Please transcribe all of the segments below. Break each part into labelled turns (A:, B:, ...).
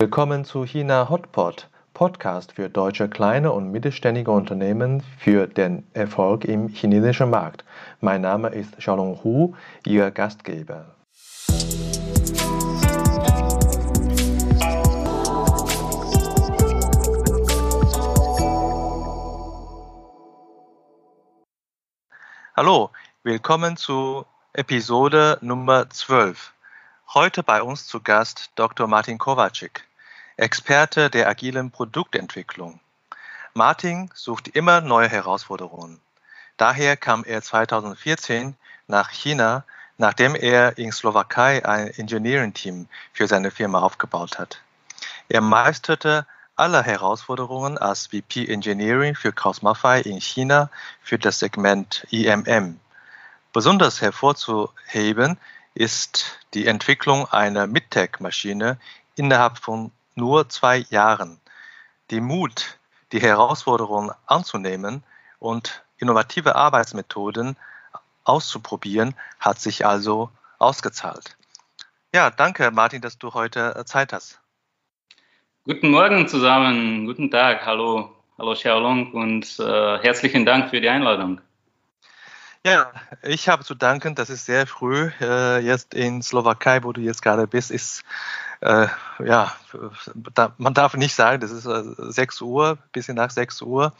A: Willkommen zu China Hotpot, Podcast für deutsche kleine und mittelständige Unternehmen für den Erfolg im chinesischen Markt. Mein Name ist Xiaolong Hu, Ihr Gastgeber. Hallo, willkommen zu Episode Nummer 12. Heute bei uns zu Gast Dr. Martin Kovacic, Experte der agilen Produktentwicklung. Martin sucht immer neue Herausforderungen. Daher kam er 2014 nach China, nachdem er in Slowakei ein Engineering-Team für seine Firma aufgebaut hat. Er meisterte alle Herausforderungen als VP Engineering für Kraus Maffei in China für das Segment IMM. Besonders hervorzuheben ist die Entwicklung einer Midtech-Maschine innerhalb von nur zwei Jahren. Die Mut, die Herausforderungen anzunehmen und innovative Arbeitsmethoden auszuprobieren, hat sich also ausgezahlt. Ja, danke Martin, dass du heute Zeit hast.
B: Guten Morgen zusammen, guten Tag, hallo, hallo Xiaolong und äh, herzlichen Dank für die Einladung.
A: Ja, ich habe zu danken, das ist sehr früh. Äh, jetzt in Slowakei, wo du jetzt gerade bist, ist, äh, ja, da, man darf nicht sagen, das ist äh, 6 Uhr, bisschen nach 6 Uhr.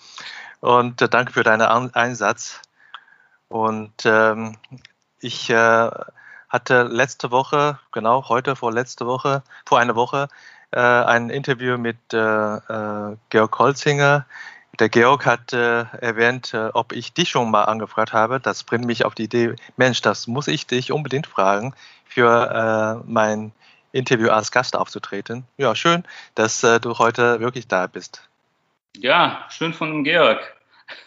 A: Und äh, danke für deinen An Einsatz. Und ähm, ich äh, hatte letzte Woche, genau heute vor letzte Woche, vor einer Woche, äh, ein Interview mit äh, Georg Holzinger. Der Georg hat äh, erwähnt, äh, ob ich dich schon mal angefragt habe. Das bringt mich auf die Idee, Mensch, das muss ich dich unbedingt fragen, für äh, mein Interview als Gast aufzutreten. Ja, schön, dass du heute wirklich da bist.
B: Ja, schön von dem Georg.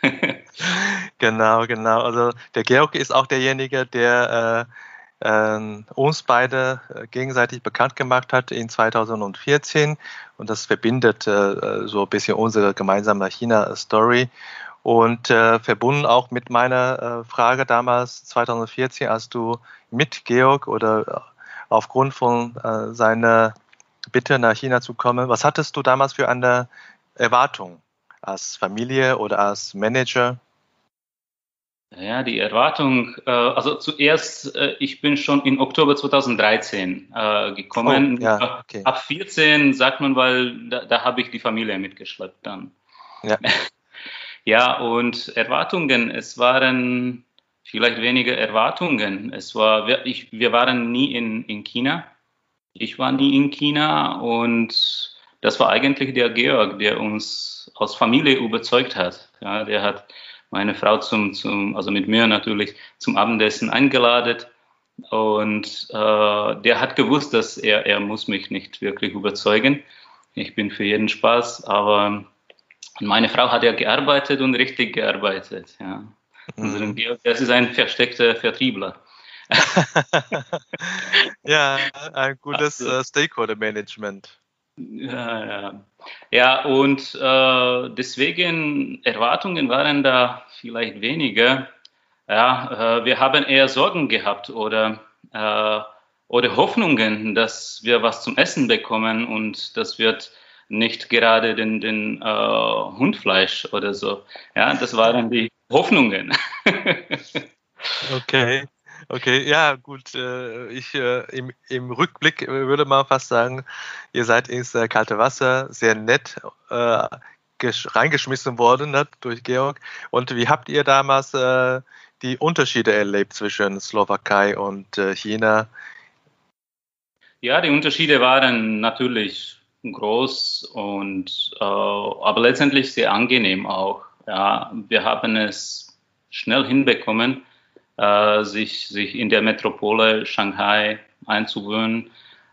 A: genau, genau. Also der Georg ist auch derjenige, der äh, uns beide äh, gegenseitig bekannt gemacht hat in 2014 und das verbindet äh, so ein bisschen unsere gemeinsame China-Story und äh, verbunden auch mit meiner äh, Frage damals 2014, als du mit Georg oder äh, aufgrund von seiner Bitte nach China zu kommen, was hattest du damals für eine Erwartung als Familie oder als Manager?
B: Ja, die Erwartung, äh, also zuerst, äh, ich bin schon in Oktober 2013 äh, gekommen. Oh, ja, okay. Ab 14 sagt man, weil da, da habe ich die Familie mitgeschleppt dann. Ja. ja, und Erwartungen, es waren vielleicht weniger Erwartungen. Es war, wir, ich, wir waren nie in, in China. Ich war nie in China und das war eigentlich der Georg, der uns aus Familie überzeugt hat. Ja, der hat meine Frau zum, zum, also mit mir natürlich zum Abendessen eingeladen. Und äh, der hat gewusst, dass er, er muss mich nicht wirklich überzeugen. Ich bin für jeden Spaß, aber meine Frau hat ja gearbeitet und richtig gearbeitet. Ja. Mhm. Das ist ein versteckter Vertriebler.
A: ja, ein gutes also, uh, Stakeholder-Management.
B: Ja, ja. ja und äh, deswegen Erwartungen waren da vielleicht weniger. Ja, äh, wir haben eher Sorgen gehabt oder, äh, oder Hoffnungen, dass wir was zum Essen bekommen und das wird nicht gerade den, den äh, Hundfleisch oder so. Ja, das waren die Hoffnungen.
A: okay. Okay, ja, gut. Äh, ich äh, im, im Rückblick würde man fast sagen, ihr seid ins äh, kalte Wasser, sehr nett äh, reingeschmissen worden ne, durch Georg. Und wie habt ihr damals äh, die Unterschiede erlebt zwischen Slowakei und äh, China?
B: Ja, die Unterschiede waren natürlich groß und aber letztendlich sehr angenehm auch. Ja, wir haben es schnell hinbekommen äh, sich, sich in der Metropole Shanghai einzugewöhnen.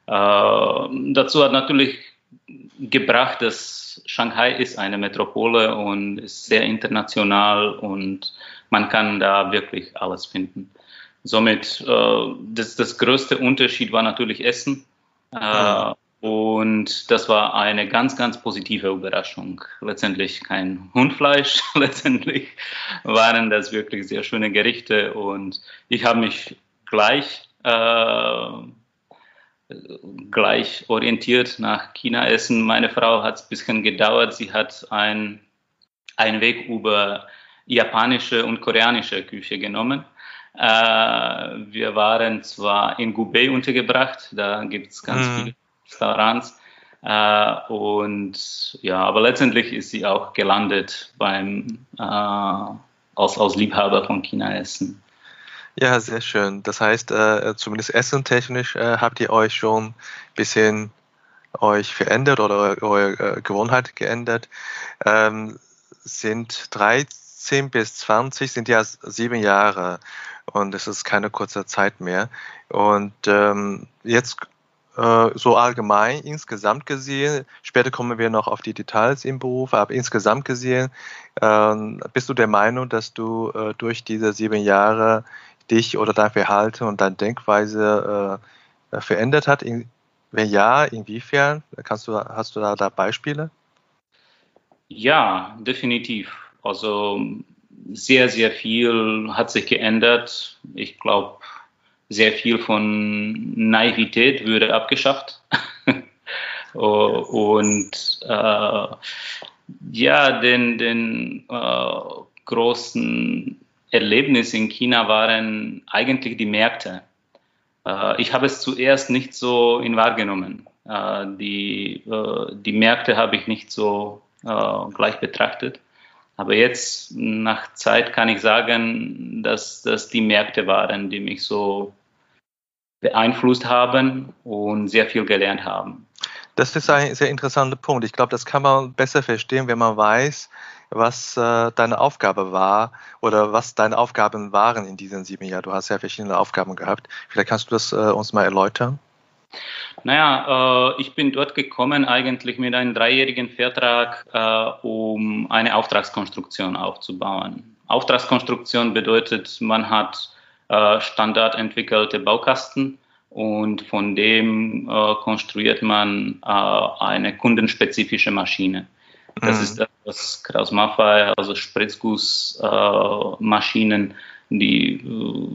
B: Äh, dazu hat natürlich gebracht, dass Shanghai ist eine Metropole und ist sehr international und man kann da wirklich alles finden. Somit äh, das, das größte Unterschied war natürlich Essen. Äh, und das war eine ganz, ganz positive Überraschung. Letztendlich kein Hundfleisch, letztendlich waren das wirklich sehr schöne Gerichte und ich habe mich gleich äh, gleich orientiert nach China essen. Meine Frau hat es ein bisschen gedauert. Sie hat ein, einen Weg über japanische und koreanische Küche genommen. Äh, wir waren zwar in Gubei untergebracht, da gibt es ganz mhm. viele Restaurants. Äh, und ja, aber letztendlich ist sie auch gelandet beim äh, als, als Liebhaber von China-Essen.
A: Ja, sehr schön. Das heißt, äh, zumindest essentechnisch äh, habt ihr euch schon ein bisschen euch verändert oder eure äh, Gewohnheit geändert. Ähm, sind 13 bis 20 sind ja sieben Jahre und es ist keine kurze Zeit mehr. Und ähm, jetzt so allgemein insgesamt gesehen, später kommen wir noch auf die Details im Beruf, aber insgesamt gesehen, äh, bist du der Meinung, dass du äh, durch diese sieben Jahre dich oder dein Verhalten und deine Denkweise äh, äh, verändert hat? Wenn ja, inwiefern? Kannst du, hast du da, da Beispiele?
B: Ja, definitiv. Also sehr, sehr viel hat sich geändert. Ich glaube, sehr viel von Naivität würde abgeschafft. Und äh, ja, den, den äh, großen Erlebnis in China waren eigentlich die Märkte. Äh, ich habe es zuerst nicht so in wahrgenommen. Äh, die, äh, die Märkte habe ich nicht so äh, gleich betrachtet. Aber jetzt nach Zeit kann ich sagen, dass das die Märkte waren, die mich so beeinflusst haben und sehr viel gelernt haben.
A: Das ist ein sehr interessanter Punkt. Ich glaube, das kann man besser verstehen, wenn man weiß, was äh, deine Aufgabe war oder was deine Aufgaben waren in diesen sieben Jahren. Du hast ja verschiedene Aufgaben gehabt. Vielleicht kannst du das äh, uns mal erläutern.
B: Naja, äh, ich bin dort gekommen eigentlich mit einem dreijährigen Vertrag, äh, um eine Auftragskonstruktion aufzubauen. Auftragskonstruktion bedeutet, man hat äh, standardentwickelte Baukasten und von dem äh, konstruiert man äh, eine kundenspezifische Maschine. Das mhm. ist das Kraus Maffei, also Spritzgussmaschinen, die, äh,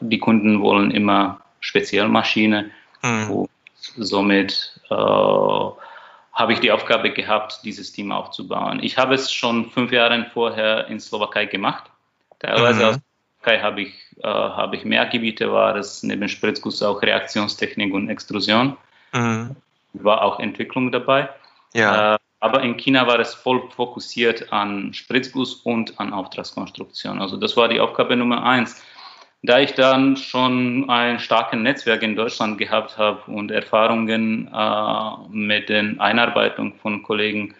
B: die Kunden wollen immer Spezialmaschine mhm. und somit äh, habe ich die Aufgabe gehabt, dieses Team aufzubauen. Ich habe es schon fünf Jahre vorher in Slowakei gemacht, teilweise mhm. aus habe ich, äh, habe ich mehr Gebiete, war es neben Spritzguss auch Reaktionstechnik und Extrusion. Mhm. War auch Entwicklung dabei. Ja. Äh, aber in China war es voll fokussiert an Spritzguss und an Auftragskonstruktion. Also das war die Aufgabe Nummer eins. Da ich dann schon ein starkes Netzwerk in Deutschland gehabt habe und Erfahrungen äh, mit der Einarbeitung von Kollegen,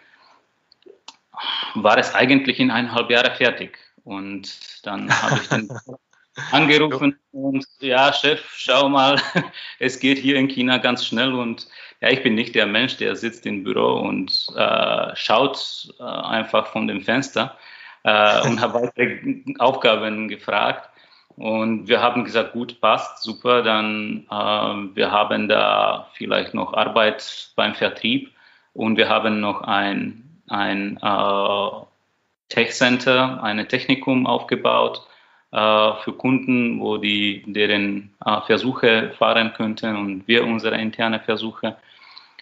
B: war es eigentlich in eineinhalb Jahren fertig. Und dann habe ich dann angerufen und ja, Chef, schau mal, es geht hier in China ganz schnell und ja, ich bin nicht der Mensch, der sitzt im Büro und äh, schaut äh, einfach von dem Fenster äh, und habe weitere Aufgaben gefragt. Und wir haben gesagt, gut, passt, super, dann äh, wir haben da vielleicht noch Arbeit beim Vertrieb und wir haben noch ein, ein äh, Tech Center, ein Technikum aufgebaut äh, für Kunden, wo die deren äh, Versuche fahren könnten und wir unsere interne Versuche.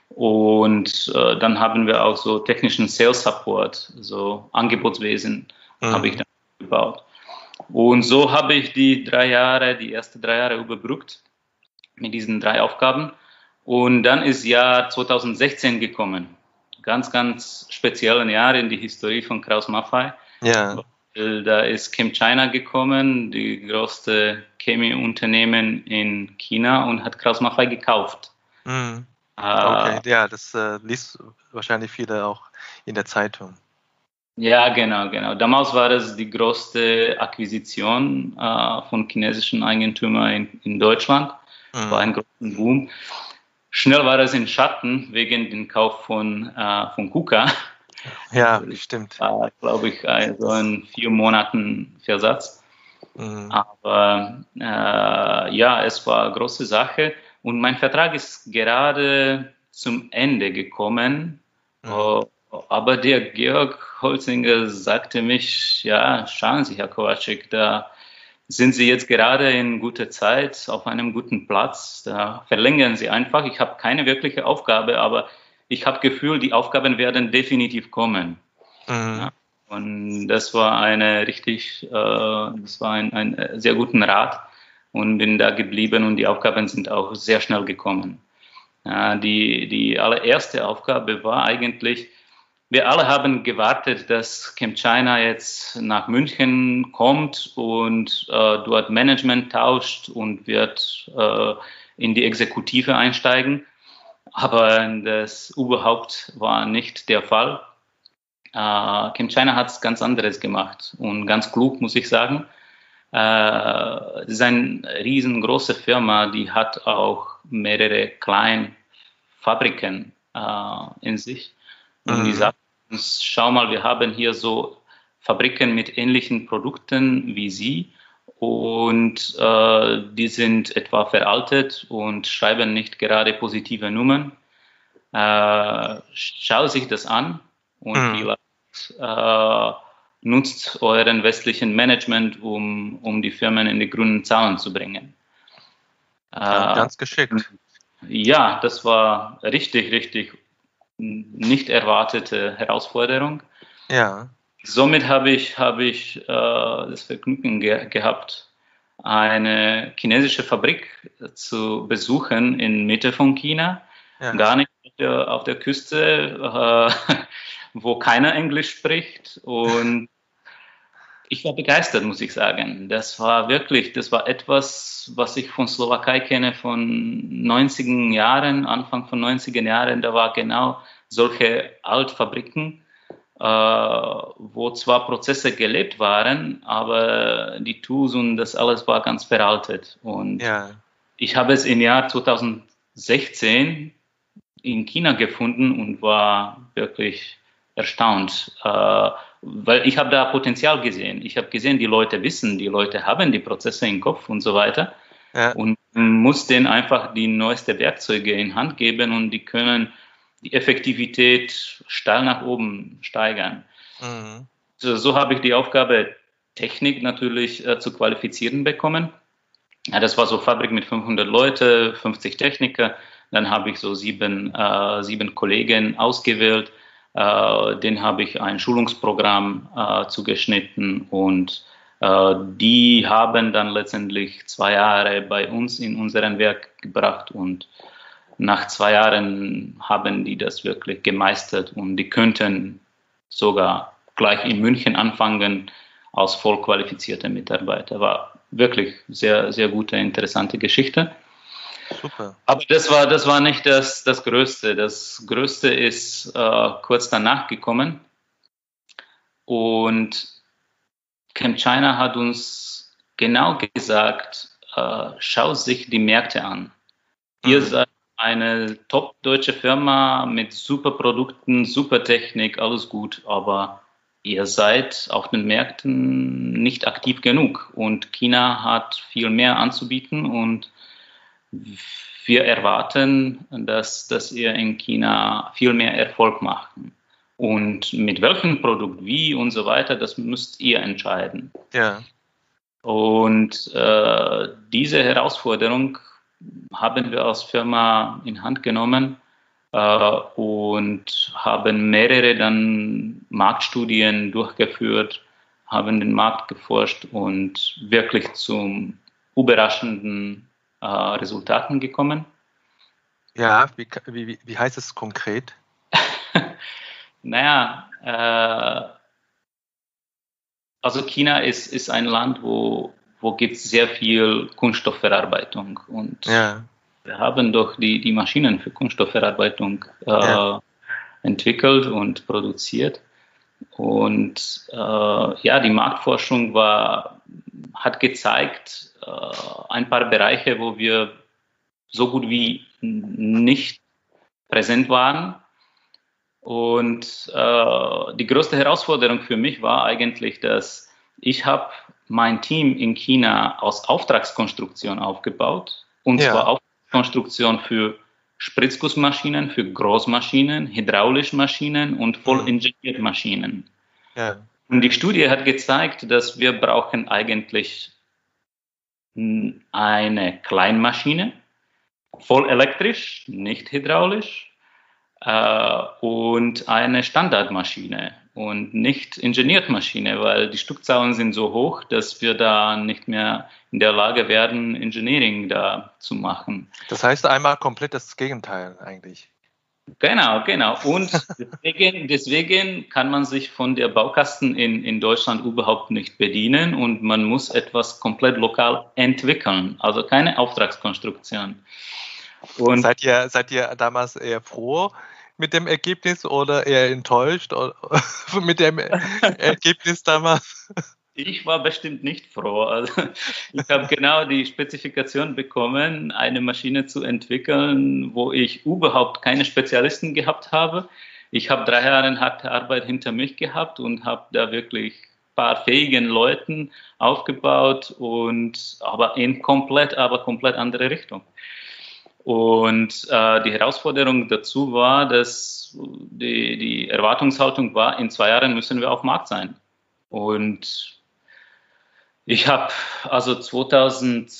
B: Und äh, dann haben wir auch so technischen Sales Support, so Angebotswesen mhm. habe ich dann gebaut. Und so habe ich die drei Jahre, die ersten drei Jahre überbrückt mit diesen drei Aufgaben. Und dann ist Jahr 2016 gekommen ganz, ganz speziellen Jahr in die Historie von Kraus Maffei. Ja. Da ist Chem China gekommen, die größte Chemieunternehmen in China und hat Kraus Maffei gekauft.
A: Mhm. Okay, äh, ja, das äh, liest wahrscheinlich viele auch in der Zeitung.
B: Ja, genau, genau. Damals war es die größte Akquisition äh, von chinesischen Eigentümern in, in Deutschland. Mhm. War ein großer Boom. Schnell war es in Schatten wegen dem Kauf von, äh, von KUKA.
A: Ja, also stimmt.
B: War, glaube ich, so ein vier Monaten Versatz. Mhm. Aber äh, ja, es war eine große Sache. Und mein Vertrag ist gerade zum Ende gekommen. Mhm. Uh, aber der Georg Holzinger sagte mich, ja, schauen Sie, Herr Kowacik, da sind Sie jetzt gerade in guter Zeit auf einem guten Platz. Da verlängern Sie einfach. Ich habe keine wirkliche Aufgabe, aber ich habe Gefühl, die Aufgaben werden definitiv kommen. Mhm. Ja, und das war eine richtig, äh, das war ein, ein sehr guten Rat und bin da geblieben und die Aufgaben sind auch sehr schnell gekommen. Ja, die, die allererste Aufgabe war eigentlich, wir alle haben gewartet, dass Camp China jetzt nach München kommt und äh, dort Management tauscht und wird äh, in die Exekutive einsteigen. Aber das überhaupt war nicht der Fall. Äh, Camp China hat es ganz anderes gemacht und ganz klug, muss ich sagen. Äh, es riesengroße Firma, die hat auch mehrere kleine Fabriken äh, in sich. Und mhm. die sagt uns, schau mal, wir haben hier so Fabriken mit ähnlichen Produkten wie Sie und äh, die sind etwa veraltet und schreiben nicht gerade positive Nummern. Äh, schau sich das an und mhm. vielleicht äh, nutzt euren westlichen Management, um, um die Firmen in die grünen Zahlen zu bringen.
A: Ja, ganz geschickt.
B: Ja, das war richtig, richtig nicht erwartete Herausforderung.
A: Ja.
B: Somit habe ich, habe ich äh, das Vergnügen ge gehabt, eine chinesische Fabrik zu besuchen in Mitte von China. Ja. Gar nicht auf der, auf der Küste, äh, wo keiner Englisch spricht. Und ich war begeistert, muss ich sagen. Das war wirklich, das war etwas, was ich von Slowakei kenne von 90er Jahren, Anfang von 90er Jahren. Da war genau solche Altfabriken, äh, wo zwar Prozesse gelebt waren, aber die Tools und das alles war ganz veraltet. Und ja. ich habe es im Jahr 2016 in China gefunden und war wirklich erstaunt. Äh, weil ich habe da Potenzial gesehen. Ich habe gesehen, die Leute wissen, die Leute haben die Prozesse im Kopf und so weiter. Ja. Und muss denen einfach die neuesten Werkzeuge in Hand geben und die können die Effektivität steil nach oben steigern. Mhm. So, so habe ich die Aufgabe, Technik natürlich äh, zu qualifizieren bekommen. Ja, das war so Fabrik mit 500 Leute, 50 Techniker. Dann habe ich so sieben, äh, sieben Kollegen ausgewählt, äh, den habe ich ein Schulungsprogramm äh, zugeschnitten und äh, die haben dann letztendlich zwei Jahre bei uns in unserem Werk gebracht und nach zwei Jahren haben die das wirklich gemeistert und die könnten sogar gleich in München anfangen als vollqualifizierte Mitarbeiter. War wirklich sehr, sehr gute, interessante Geschichte. Super. Aber das war, das war nicht das, das Größte. Das Größte ist äh, kurz danach gekommen. Und Camp China hat uns genau gesagt, äh, schau sich die Märkte an. Mhm. Ihr seid eine top deutsche Firma mit super Produkten, super Technik, alles gut, aber ihr seid auf den Märkten nicht aktiv genug und China hat viel mehr anzubieten und wir erwarten, dass, dass ihr in China viel mehr Erfolg macht. Und mit welchem Produkt, wie und so weiter, das müsst ihr entscheiden.
A: Ja.
B: Und äh, diese Herausforderung haben wir als Firma in Hand genommen äh, und haben mehrere dann Marktstudien durchgeführt, haben den Markt geforscht und wirklich zum überraschenden äh, Resultaten gekommen.
A: Ja, wie, wie, wie heißt es konkret?
B: naja, äh, also China ist, ist ein Land, wo, wo gibt es sehr viel Kunststoffverarbeitung und ja. wir haben doch die, die Maschinen für Kunststoffverarbeitung äh, ja. entwickelt und produziert. Und äh, ja, die Marktforschung war, hat gezeigt, äh, ein paar Bereiche, wo wir so gut wie nicht präsent waren. Und äh, die größte Herausforderung für mich war eigentlich, dass ich habe mein Team in China aus Auftragskonstruktion aufgebaut. Und ja. zwar Auftragskonstruktion für Spritzgussmaschinen, für Großmaschinen, hydraulische Maschinen und voll injectierte Maschinen. Ja. Und die Studie hat gezeigt, dass wir brauchen eigentlich eine Kleinmaschine, voll elektrisch, nicht hydraulisch, äh, und eine Standardmaschine und nicht Ingenieurmaschine, weil die Stückzahlen sind so hoch, dass wir da nicht mehr in der Lage werden, Engineering da zu machen.
A: Das heißt einmal komplett das Gegenteil eigentlich.
B: Genau, genau. Und deswegen, deswegen kann man sich von der Baukasten in, in Deutschland überhaupt nicht bedienen und man muss etwas komplett lokal entwickeln, also keine Auftragskonstruktion.
A: Und seid ihr, seid ihr damals eher froh, mit dem Ergebnis oder eher enttäuscht mit dem Ergebnis damals?
B: Ich war bestimmt nicht froh. Also ich habe genau die Spezifikation bekommen, eine Maschine zu entwickeln, wo ich überhaupt keine Spezialisten gehabt habe. Ich habe drei Jahre harte Arbeit hinter mich gehabt und habe da wirklich ein paar fähigen Leuten aufgebaut und aber in komplett, aber komplett andere Richtung. Und äh, die Herausforderung dazu war, dass die, die Erwartungshaltung war, in zwei Jahren müssen wir auf Markt sein. Und ich habe also 2000,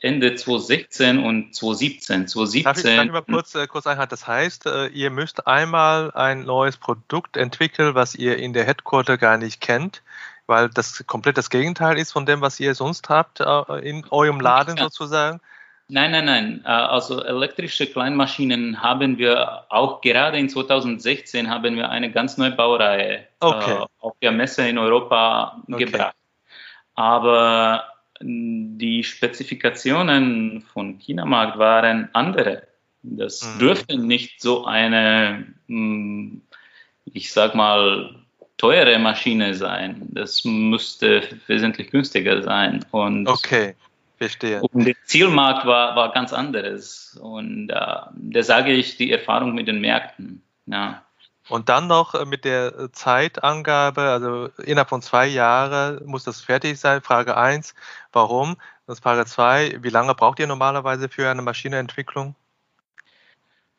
B: Ende 2016 und 2017, 2017. Darf ich,
A: mal kurz, äh, kurz einhalten? Das heißt, äh, ihr müsst einmal ein neues Produkt entwickeln, was ihr in der Headquarter gar nicht kennt, weil das komplett das Gegenteil ist von dem, was ihr sonst habt äh, in eurem Laden ja. sozusagen.
B: Nein, nein, nein. Äh, also elektrische Kleinmaschinen haben wir auch gerade in 2016 haben wir eine ganz neue Baureihe okay. äh, auf der Messe in Europa okay. gebracht. Aber die Spezifikationen von Chinamarkt waren andere. Das mhm. dürfte nicht so eine, hm, ich sag mal, teure Maschine sein. Das müsste wesentlich günstiger sein.
A: Und okay. Verstehe.
B: Und der Zielmarkt war, war ganz anderes. Und äh, da sage ich die Erfahrung mit den Märkten. Ja.
A: Und dann noch äh, mit der äh, Zeitangabe, also innerhalb von zwei Jahren muss das fertig sein. Frage 1, warum? Das Frage 2, wie lange braucht ihr normalerweise für eine Maschineentwicklung?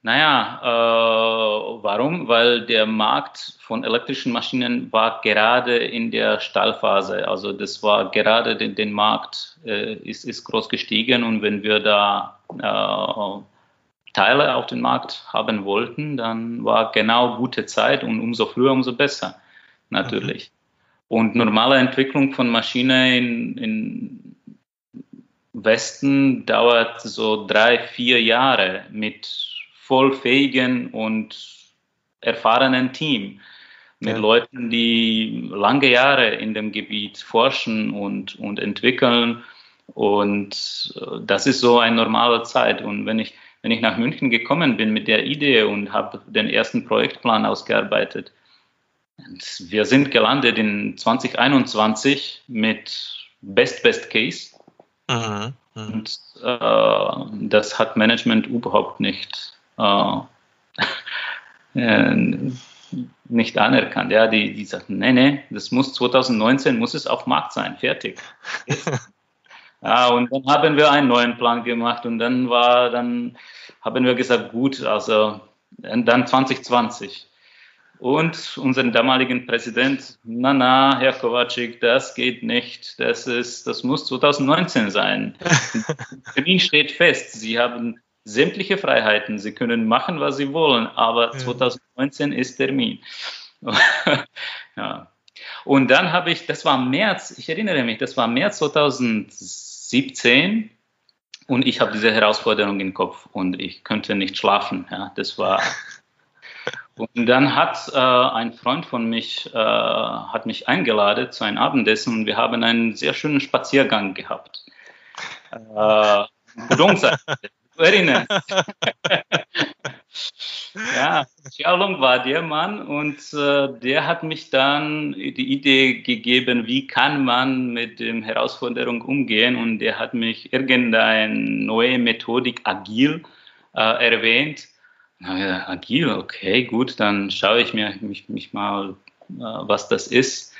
B: Naja, äh, warum? Weil der Markt von elektrischen Maschinen war gerade in der Stallphase. Also das war gerade den, den Markt äh, ist, ist groß gestiegen und wenn wir da äh, Teile auf den Markt haben wollten, dann war genau gute Zeit und umso früher, umso besser natürlich. Mhm. Und normale Entwicklung von Maschinen in, in Westen dauert so drei, vier Jahre mit vollfähigen und erfahrenen Team mit ja. Leuten, die lange Jahre in dem Gebiet forschen und, und entwickeln. Und äh, das ist so eine normale Zeit. Und wenn ich, wenn ich nach München gekommen bin mit der Idee und habe den ersten Projektplan ausgearbeitet, wir sind gelandet in 2021 mit Best Best Case. Mhm. Mhm. Und äh, das hat Management überhaupt nicht äh, äh, nicht anerkannt. Ja, die, die sagten, nee, nee, das muss 2019 muss es auf Markt sein, fertig. ja, und dann haben wir einen neuen Plan gemacht und dann war, dann haben wir gesagt, gut, also dann 2020. Und unseren damaligen Präsident, na na, Herr Kovacic, das geht nicht. Das ist, das muss 2019 sein. Der Termin steht fest. Sie haben sämtliche Freiheiten. Sie können machen, was sie wollen, aber ja. 2019 ist Termin. ja. Und dann habe ich, das war März, ich erinnere mich, das war März 2017 und ich habe diese Herausforderung im Kopf und ich könnte nicht schlafen. Ja, das war. Und dann hat äh, ein Freund von mich, äh, hat mich eingeladen zu einem Abendessen und wir haben einen sehr schönen Spaziergang gehabt. Äh, du erinnerst. ja, Xiaolong war der Mann und äh, der hat mich dann die Idee gegeben, wie kann man mit dem Herausforderung umgehen und der hat mich irgendeine neue Methodik agil äh, erwähnt. Na agil, okay, gut, dann schaue ich mir mich, mich mal, äh, was das ist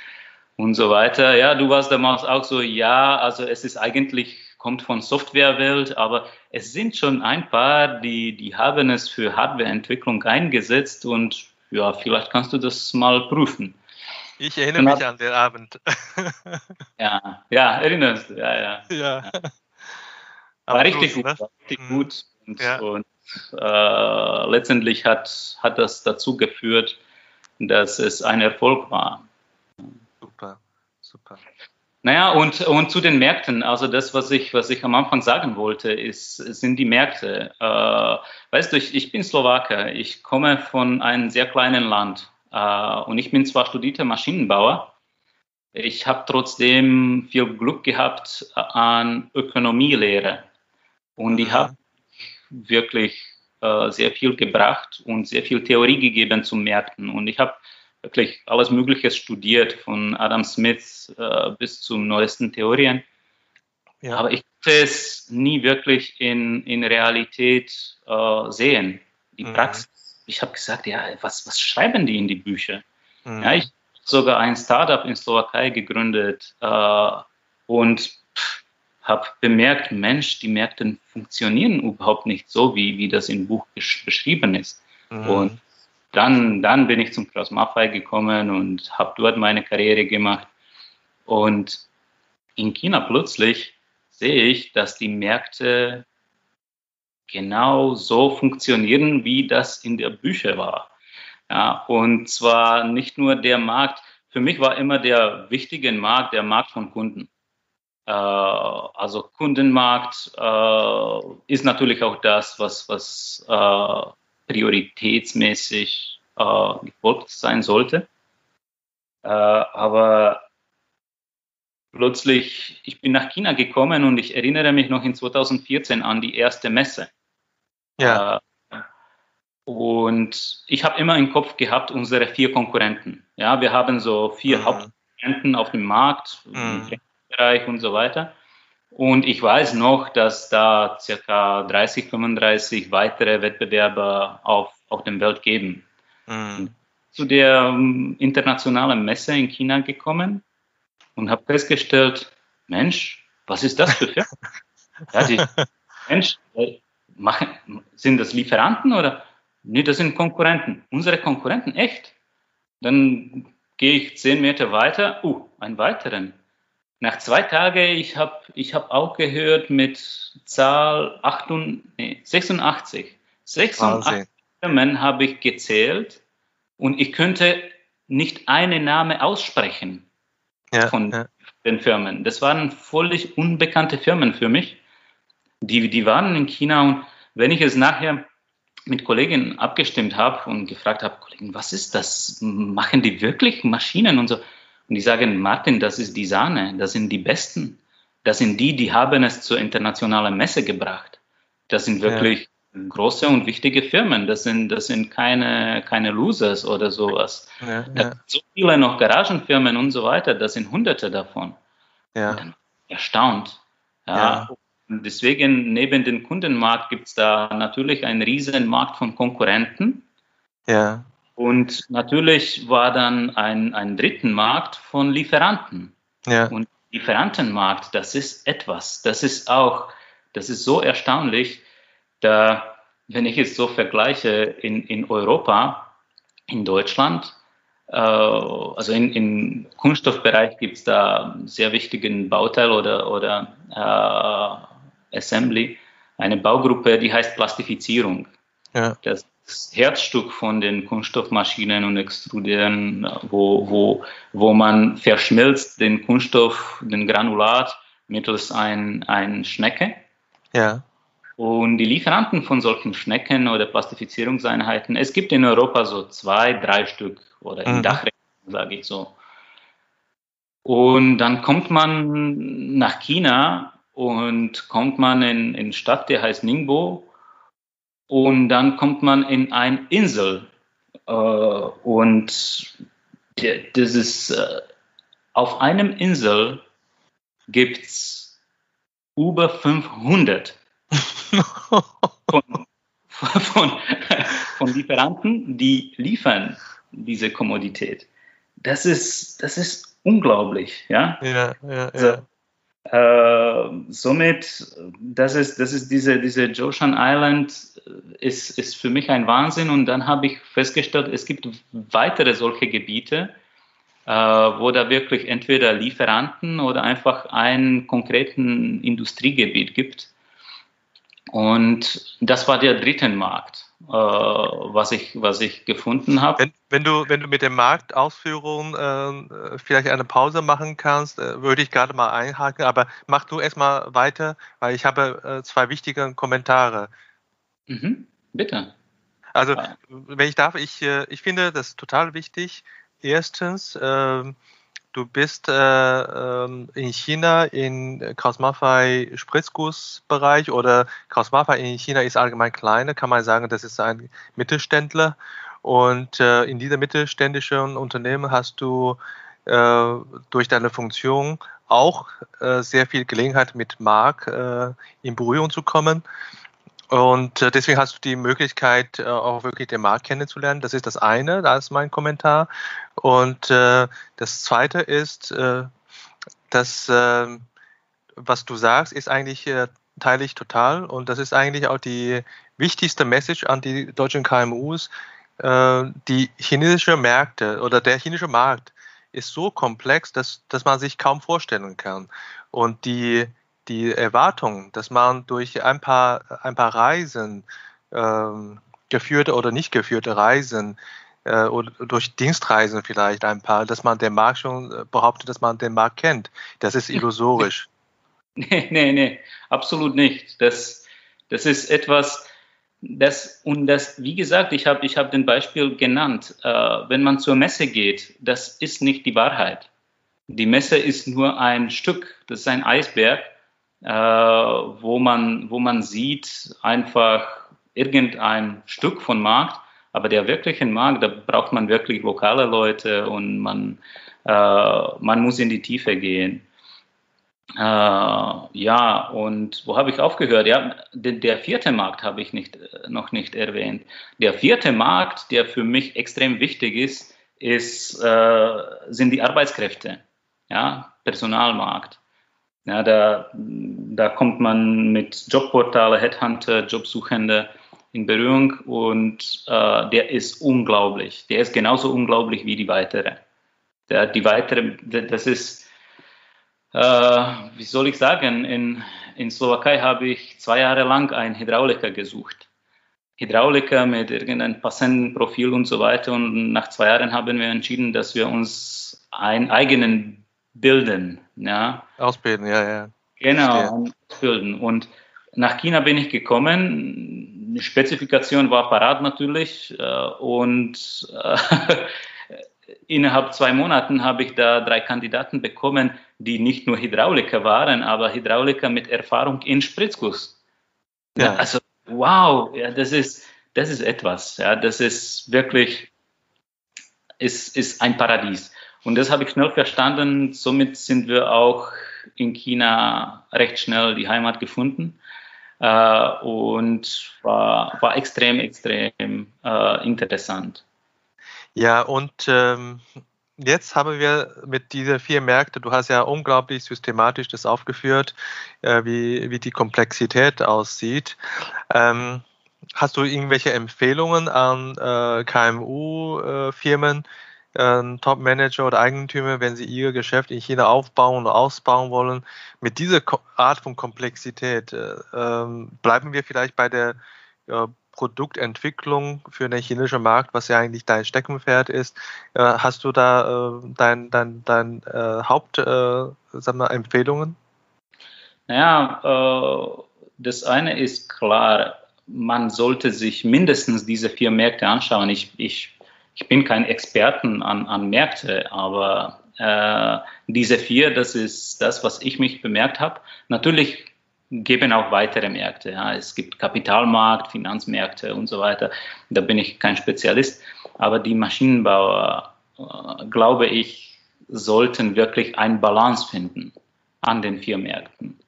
B: und so weiter. Ja, du warst damals auch so, ja, also es ist eigentlich kommt von Softwarewelt, aber es sind schon ein paar, die, die haben es für Hardwareentwicklung eingesetzt und ja, vielleicht kannst du das mal prüfen.
A: Ich erinnere mich an den Abend.
B: ja, ja, erinnerst du, ja, ja.
A: ja.
B: war richtig gut, ne? war richtig gut. Und, ja. und äh, letztendlich hat, hat das dazu geführt, dass es ein Erfolg war.
A: Super, super.
B: Naja, und, und zu den Märkten, also das, was ich, was ich am Anfang sagen wollte, ist, sind die Märkte. Äh, weißt du, ich, ich bin Slowake, ich komme von einem sehr kleinen Land. Äh, und ich bin zwar studierter Maschinenbauer, ich habe trotzdem viel Glück gehabt an Ökonomielehre. Und ich habe wirklich äh, sehr viel gebracht und sehr viel Theorie gegeben zu Märkten. Und ich habe wirklich alles Mögliche studiert, von Adam Smith äh, bis zu neuesten Theorien. Ja. Aber ich konnte es nie wirklich in, in Realität äh, sehen. Die mhm. Praxis. Ich habe gesagt, ja, was, was schreiben die in die Bücher? Mhm. Ja, ich habe sogar ein Startup in Slowakei gegründet äh, und habe bemerkt, Mensch, die Märkte funktionieren überhaupt nicht so, wie, wie das im Buch beschrieben ist. Mhm. Und dann, dann bin ich zum Klaus Maffei gekommen und habe dort meine Karriere gemacht. Und in China plötzlich sehe ich, dass die Märkte genau so funktionieren, wie das in der Bücher war. Ja, und zwar nicht nur der Markt, für mich war immer der wichtige Markt der Markt von Kunden. Äh, also Kundenmarkt äh, ist natürlich auch das, was, was äh, prioritätsmäßig äh, gefolgt sein sollte. Äh, aber plötzlich, ich bin nach China gekommen und ich erinnere mich noch in 2014 an die erste Messe. Ja. Äh, und ich habe immer im Kopf gehabt, unsere vier Konkurrenten. Ja, wir haben so vier mhm. Hauptkonkurrenten auf dem Markt, mhm. im Bereich und so weiter. Und ich weiß noch, dass da circa 30, 35 weitere Wettbewerber auf, auf der Welt geben. Mhm. Zu der um, internationalen Messe in China gekommen und habe festgestellt, Mensch, was ist das für Firmen? ja, die, Mensch, äh, machen, sind das Lieferanten oder? Nee, das sind Konkurrenten. Unsere Konkurrenten, echt? Dann gehe ich zehn Meter weiter, uh, einen weiteren. Nach zwei Tagen, ich habe ich hab auch gehört mit Zahl 88, nee, 86. 86 Firmen habe ich gezählt und ich könnte nicht einen Namen aussprechen ja, von ja. den Firmen. Das waren völlig unbekannte Firmen für mich. Die, die waren in China und wenn ich es nachher mit Kollegen abgestimmt habe und gefragt habe, Kollegen, was ist das? Machen die wirklich Maschinen und so? Und die sagen, Martin, das ist die Sahne, das sind die Besten. Das sind die, die haben es zur internationalen Messe gebracht. Das sind wirklich ja. große und wichtige Firmen. Das sind, das sind keine, keine Losers oder sowas. Ja, ja. So viele noch Garagenfirmen und so weiter, das sind hunderte davon. Ja. Und dann erstaunt. Ja. Deswegen neben dem Kundenmarkt gibt es da natürlich einen riesen Markt von Konkurrenten. Ja. Und natürlich war dann ein, ein dritten Markt von Lieferanten. Ja. Und Lieferantenmarkt, das ist etwas, das ist auch, das ist so erstaunlich, da, wenn ich es so vergleiche in, in Europa, in Deutschland, äh, also in, im Kunststoffbereich gibt es da sehr wichtigen Bauteil oder, oder äh, Assembly, eine Baugruppe, die heißt Plastifizierung. Ja. Das das Herzstück von den Kunststoffmaschinen und Extruderen, wo, wo, wo man verschmilzt den Kunststoff, den Granulat mittels ein, ein Schnecke. Ja. Und die Lieferanten von solchen Schnecken oder Plastifizierungseinheiten, es gibt in Europa so zwei, drei Stück oder in mhm. Dachregion, sage ich so. Und dann kommt man nach China und kommt man in eine Stadt, die heißt Ningbo und dann kommt man in eine Insel äh, und das ist äh, auf einem Insel gibt es über 500 von, von, von Lieferanten, die liefern diese Kommodität. Das ist, das ist unglaublich, ja. Ja, ja, ja. Also, äh, somit, das ist, das ist diese, diese Joshan Island äh, ist, ist für mich ein Wahnsinn und dann habe ich festgestellt, es gibt weitere solche Gebiete, äh, wo da wirklich entweder Lieferanten oder einfach ein konkreten Industriegebiet gibt. Und das war der dritte Markt, äh, was, ich, was ich gefunden habe.
A: Wenn, wenn, du, wenn du mit den Marktausführungen äh, vielleicht eine Pause machen kannst, äh, würde ich gerade mal einhaken, aber mach du erstmal weiter, weil ich habe äh, zwei wichtige Kommentare.
B: Mhm, bitte.
A: Also, wenn ich darf, ich, äh, ich finde das total wichtig. Erstens, ähm, Du bist äh, ähm, in China in Kraus Maffei Spritzgussbereich oder Kraus Maffei in China ist allgemein kleiner, kann man sagen, das ist ein Mittelständler. Und äh, in diesem mittelständischen Unternehmen hast du äh, durch deine Funktion auch äh, sehr viel Gelegenheit mit Mark äh, in Berührung zu kommen. Und äh, deswegen hast du die Möglichkeit, äh, auch wirklich den Markt kennenzulernen. Das ist das eine, da ist mein Kommentar. Und äh, das zweite ist, äh, dass äh, was du sagst, ist eigentlich äh, teile ich total. Und das ist eigentlich auch die wichtigste Message an die deutschen KMUs. Die chinesische Märkte oder der chinesische Markt ist so komplex, dass, dass man sich kaum vorstellen kann. Und die die Erwartung, dass man durch ein paar, ein paar Reisen, ähm, geführte oder nicht geführte Reisen, äh, oder durch Dienstreisen vielleicht ein paar, dass man den Markt schon äh, behauptet, dass man den Markt kennt. Das ist illusorisch.
B: Nee, nee, nee, absolut nicht. Das, das ist etwas, das, und das, wie gesagt, ich habe ich hab den Beispiel genannt, äh, wenn man zur Messe geht, das ist nicht die Wahrheit. Die Messe ist nur ein Stück, das ist ein Eisberg äh, wo, man, wo man sieht einfach irgendein Stück von Markt, aber der wirkliche Markt, da braucht man wirklich lokale Leute und man, äh, man muss in die Tiefe gehen. Äh, ja, und wo habe ich aufgehört? Ja, den, der vierte Markt habe ich nicht, noch nicht erwähnt. Der vierte Markt, der für mich extrem wichtig ist, ist äh, sind die Arbeitskräfte, ja, Personalmarkt. Ja, da, da kommt man mit Jobportale, Headhunter, Jobsuchende in Berührung und äh, der ist unglaublich. Der ist genauso unglaublich wie die weitere. Der, die weitere, das ist, äh, wie soll ich sagen, in, in Slowakei habe ich zwei Jahre lang einen Hydrauliker gesucht. Hydrauliker mit irgendeinem passenden Profil und so weiter. Und nach zwei Jahren haben wir entschieden, dass wir uns einen eigenen bilden. Ja.
A: Ausbilden, ja, ja.
B: Genau, ausbilden. Und nach China bin ich gekommen. Die Spezifikation war parat natürlich. Äh, und äh, innerhalb zwei Monaten habe ich da drei Kandidaten bekommen, die nicht nur Hydrauliker waren, aber Hydrauliker mit Erfahrung in Spritzguss. Ja. Also, wow, ja, das ist, das ist etwas. Ja, das ist wirklich, ist, ist ein Paradies. Und das habe ich schnell verstanden. Somit sind wir auch in China recht schnell die Heimat gefunden. Äh, und war, war extrem, extrem äh, interessant.
A: Ja, und ähm, jetzt haben wir mit diesen vier Märkten, du hast ja unglaublich systematisch das aufgeführt, äh, wie, wie die Komplexität aussieht. Ähm, hast du irgendwelche Empfehlungen an äh, KMU-Firmen, äh, Top-Manager oder Eigentümer, wenn sie ihr Geschäft in China aufbauen oder ausbauen wollen, mit dieser Art von Komplexität, äh, ähm, bleiben wir vielleicht bei der äh, Produktentwicklung für den chinesischen Markt, was ja eigentlich dein Steckenpferd ist. Äh, hast du da äh, dein, dein, dein äh, Haupt, sag mal, Empfehlungen?
B: Naja, das eine ist klar, man sollte sich mindestens diese vier Märkte anschauen. Ich, ich ich bin kein Experten an, an Märkte, aber äh, diese vier, das ist das, was ich mich bemerkt habe. Natürlich geben auch weitere Märkte. Ja. Es gibt Kapitalmarkt, Finanzmärkte und so weiter. Da bin ich kein Spezialist. Aber die Maschinenbauer, äh, glaube ich, sollten wirklich eine Balance finden an den vier Märkten.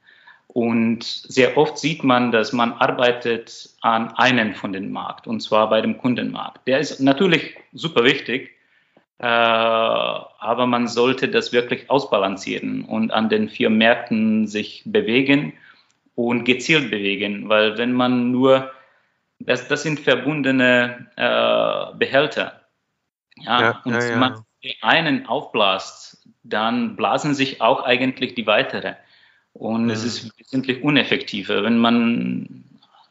B: Und sehr oft sieht man, dass man arbeitet an einem von den Markt, und zwar bei dem Kundenmarkt. Der ist natürlich super wichtig, äh, aber man sollte das wirklich ausbalancieren und an den vier Märkten sich bewegen und gezielt bewegen, weil wenn man nur, das, das sind verbundene äh, Behälter. Ja, ja und ja, ja. man einen aufblast, dann blasen sich auch eigentlich die weitere. Und es ist wesentlich uneffektiver. Wenn man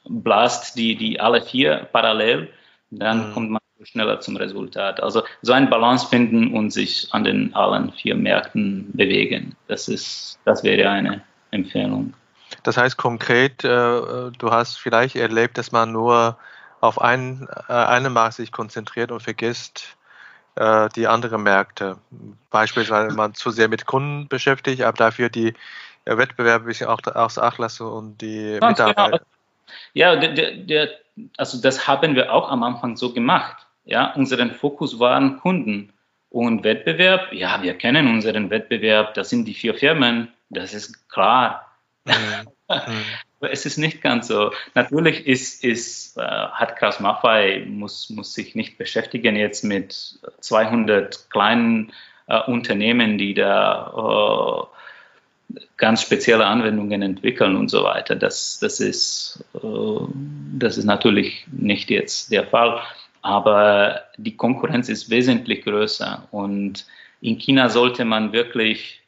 B: blast die, die alle vier parallel, dann mhm. kommt man schneller zum Resultat. Also so ein Balance finden und sich an den allen vier Märkten bewegen. Das ist, das wäre eine Empfehlung.
A: Das heißt konkret, äh, du hast vielleicht erlebt, dass man nur auf ein, äh, eine Markt sich konzentriert und vergisst äh, die anderen Märkte. Beispielsweise man zu sehr mit Kunden beschäftigt, aber dafür die Wettbewerbe ein bisschen auch außer Acht lassen und die Ganz Mitarbeiter. Genau.
B: Ja, der, der, also das haben wir auch am Anfang so gemacht. Ja, unseren Fokus waren Kunden und Wettbewerb. Ja, wir kennen unseren Wettbewerb. Das sind die vier Firmen. Das ist klar. Mhm. Mhm. es ist nicht ganz so. Natürlich ist, ist, äh, hat Kraus Maffei muss, muss sich nicht beschäftigen jetzt mit 200 kleinen äh, Unternehmen, die da äh, ganz spezielle Anwendungen entwickeln und so weiter. Das, das, ist, äh, das ist natürlich nicht jetzt der Fall. Aber die Konkurrenz ist wesentlich größer und in China sollte man wirklich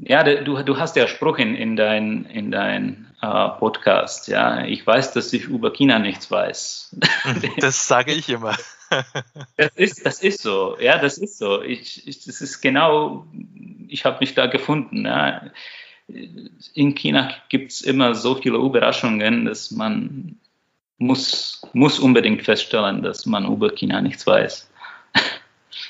B: ja, du, du hast ja Spruch in, in dein, in dein äh, Podcast. Ja, ich weiß, dass ich über China nichts weiß.
A: Das sage ich immer.
B: Das ist, das ist so. Ja, das ist so. Ich, ich das ist genau, ich habe mich da gefunden. Ja. In China gibt es immer so viele Überraschungen, dass man muss, muss unbedingt feststellen, dass man über China nichts weiß.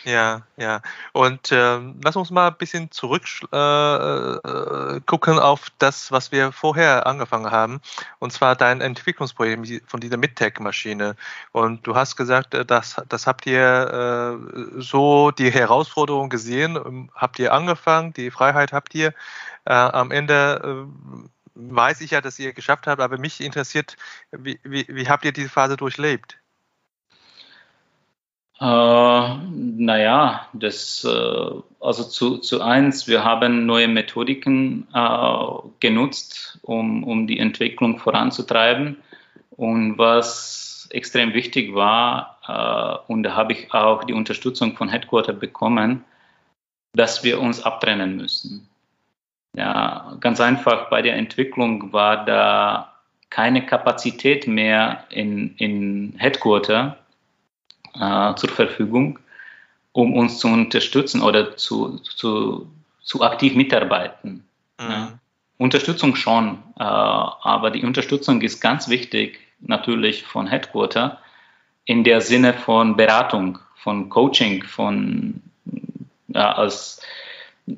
A: Ja, ja. Und äh, lass uns mal ein bisschen zurück äh, äh, gucken auf das, was wir vorher angefangen haben. Und zwar dein Entwicklungsprojekt von dieser Midtech-Maschine. Und du hast gesagt, äh, das, das habt ihr äh, so die Herausforderung gesehen, ähm, habt ihr angefangen, die Freiheit habt ihr. Äh, am Ende weiß ich ja, dass ihr geschafft habt, aber mich interessiert, wie, wie, wie habt ihr diese Phase durchlebt?
B: Äh, naja, das, äh, also zu, zu eins, wir haben neue Methodiken äh, genutzt, um, um die Entwicklung voranzutreiben. Und was extrem wichtig war, äh, und da habe ich auch die Unterstützung von Headquarter bekommen, dass wir uns abtrennen müssen. Ja, ganz einfach, bei der Entwicklung war da keine Kapazität mehr in, in Headquarter äh, zur Verfügung, um uns zu unterstützen oder zu, zu, zu aktiv mitarbeiten. Mhm. Ja. Unterstützung schon, äh, aber die Unterstützung ist ganz wichtig natürlich von Headquarter in der Sinne von Beratung, von Coaching, von ja, als,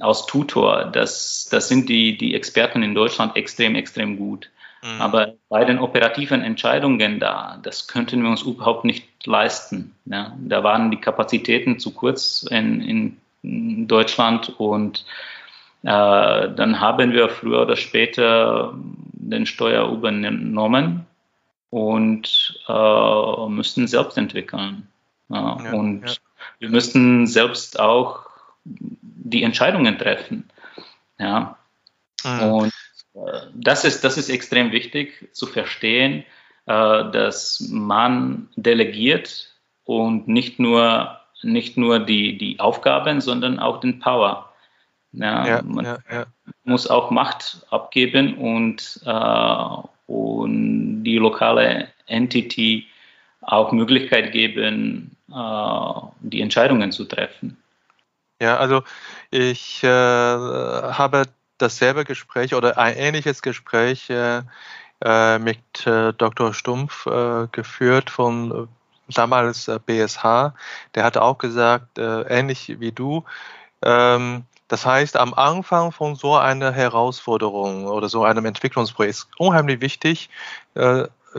B: als Tutor. Das, das sind die, die Experten in Deutschland extrem, extrem gut. Mhm. Aber bei den operativen Entscheidungen da, das könnten wir uns überhaupt nicht leisten. Ja. Da waren die Kapazitäten zu kurz in, in Deutschland und äh, dann haben wir früher oder später den Steuer übernommen und äh, müssten selbst entwickeln. Ja. Ja, und ja. wir müssten selbst auch die Entscheidungen treffen. Ja. Mhm. Und das ist, das ist extrem wichtig zu verstehen, äh, dass man delegiert und nicht nur, nicht nur die, die Aufgaben, sondern auch den Power. Ja, ja, man ja, ja. muss auch Macht abgeben und, äh, und die lokale Entity auch Möglichkeit geben, äh, die Entscheidungen zu treffen.
A: Ja, also ich äh, habe dasselbe Gespräch oder ein ähnliches Gespräch äh, äh mit äh, Dr. Stumpf äh, geführt von äh, damals äh, BSH. Der hat auch gesagt, ähnlich wie du, ähm, das heißt, am Anfang von so einer Herausforderung oder so einem Entwicklungsprojekt ist unheimlich wichtig,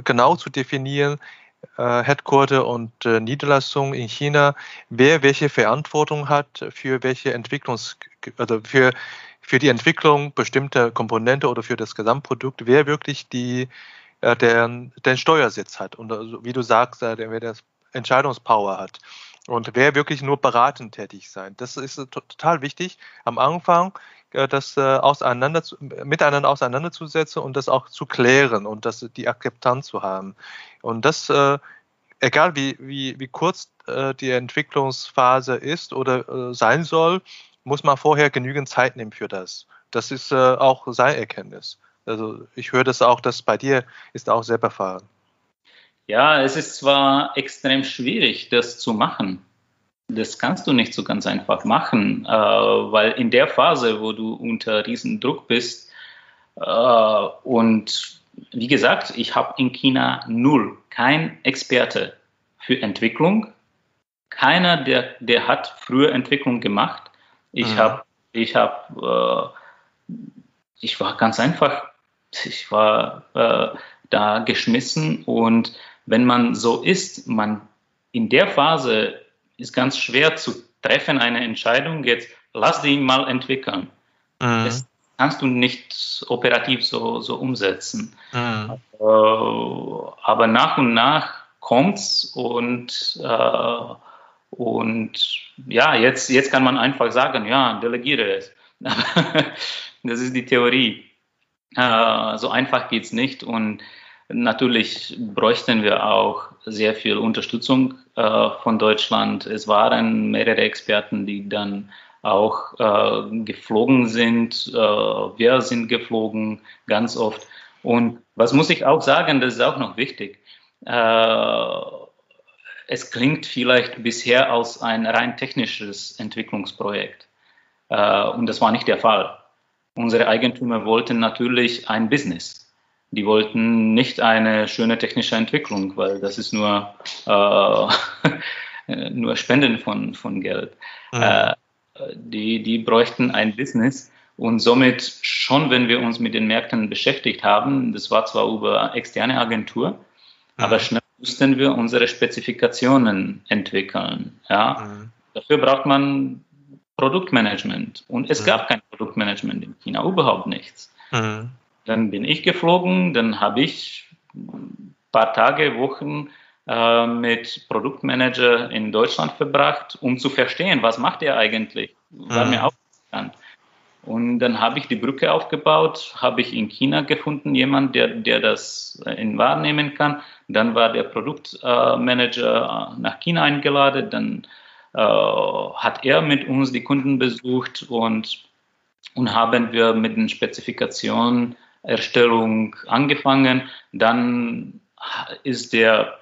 A: genau zu definieren, Headquarter und Niederlassung in China, wer welche Verantwortung hat für welche Entwicklungs, also für für die Entwicklung bestimmter Komponente oder für das Gesamtprodukt, wer wirklich die, äh, der, den Steuersitz hat und also, wie du sagst, äh, wer das Entscheidungspower hat und wer wirklich nur beratend tätig sein. Das ist total wichtig am Anfang, äh, das äh, auseinander, miteinander auseinanderzusetzen und das auch zu klären und das, die Akzeptanz zu haben. Und das, äh, egal wie, wie, wie kurz die Entwicklungsphase ist oder sein soll, muss man vorher genügend Zeit nehmen für das. Das ist äh, auch seine Erkenntnis. Also ich höre das auch, dass bei dir ist auch selber fahren.
B: Ja, es ist zwar extrem schwierig, das zu machen. Das kannst du nicht so ganz einfach machen, äh, weil in der Phase, wo du unter Riesendruck bist äh, und wie gesagt, ich habe in China null, kein Experte für Entwicklung, keiner, der, der hat früher Entwicklung gemacht. Ich mhm. habe, ich habe, äh, ich war ganz einfach, ich war äh, da geschmissen und wenn man so ist, man in der Phase ist ganz schwer zu treffen eine Entscheidung. Jetzt lass die mal entwickeln. Mhm. Das kannst du nicht operativ so, so umsetzen. Mhm. Äh, aber nach und nach kommt's und äh, und ja, jetzt, jetzt kann man einfach sagen, ja, delegiere es. das ist die Theorie. Äh, so einfach geht es nicht. Und natürlich bräuchten wir auch sehr viel Unterstützung äh, von Deutschland. Es waren mehrere Experten, die dann auch äh, geflogen sind. Äh, wir sind geflogen ganz oft. Und was muss ich auch sagen, das ist auch noch wichtig. Äh, es klingt vielleicht bisher als ein rein technisches Entwicklungsprojekt. Äh, und das war nicht der Fall. Unsere Eigentümer wollten natürlich ein Business. Die wollten nicht eine schöne technische Entwicklung, weil das ist nur, äh, nur Spenden von, von Geld. Mhm. Äh, die, die bräuchten ein Business. Und somit schon, wenn wir uns mit den Märkten beschäftigt haben, das war zwar über externe Agentur, mhm. aber schnell mussten wir unsere Spezifikationen entwickeln. Ja? Mhm. Dafür braucht man Produktmanagement. Und es mhm. gab kein Produktmanagement in China, überhaupt nichts. Mhm. Dann bin ich geflogen, dann habe ich ein paar Tage, Wochen äh, mit Produktmanager in Deutschland verbracht, um zu verstehen, was macht er eigentlich. War mir mhm. auch bekannt. Und dann habe ich die Brücke aufgebaut, habe ich in China gefunden, jemand, der, der das äh, in wahrnehmen kann. Dann war der Produktmanager äh, nach China eingeladen, dann äh, hat er mit uns die Kunden besucht und, und haben wir mit den Spezifikationen Erstellung angefangen. Dann ist der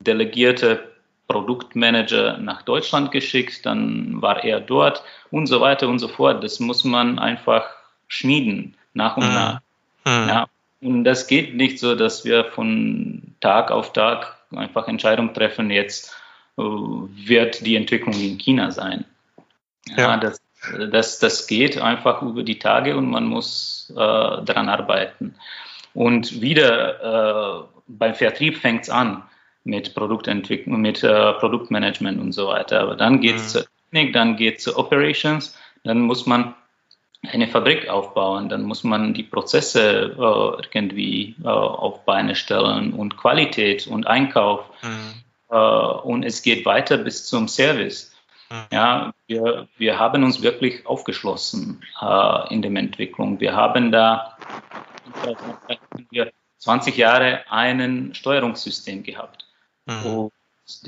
B: delegierte Produktmanager nach Deutschland geschickt, dann war er dort und so weiter und so fort. Das muss man einfach schmieden, nach und mhm. nach. Mhm. Ja, und das geht nicht so, dass wir von Tag auf Tag einfach Entscheidungen treffen, jetzt äh, wird die Entwicklung in China sein. Ja, ja. Das, das, das geht einfach über die Tage und man muss äh, daran arbeiten. Und wieder äh, beim Vertrieb fängt es an mit Produktentwicklung, mit äh, Produktmanagement und so weiter. Aber dann geht es mhm. zur Technik, dann geht es zu Operations, dann muss man eine Fabrik aufbauen, dann muss man die Prozesse äh, irgendwie äh, auf Beine stellen und Qualität und Einkauf. Mhm. Äh, und es geht weiter bis zum Service. Mhm. Ja, wir, wir haben uns wirklich aufgeschlossen äh, in der Entwicklung. Wir haben da wir 20 Jahre ein Steuerungssystem gehabt. Mhm. Und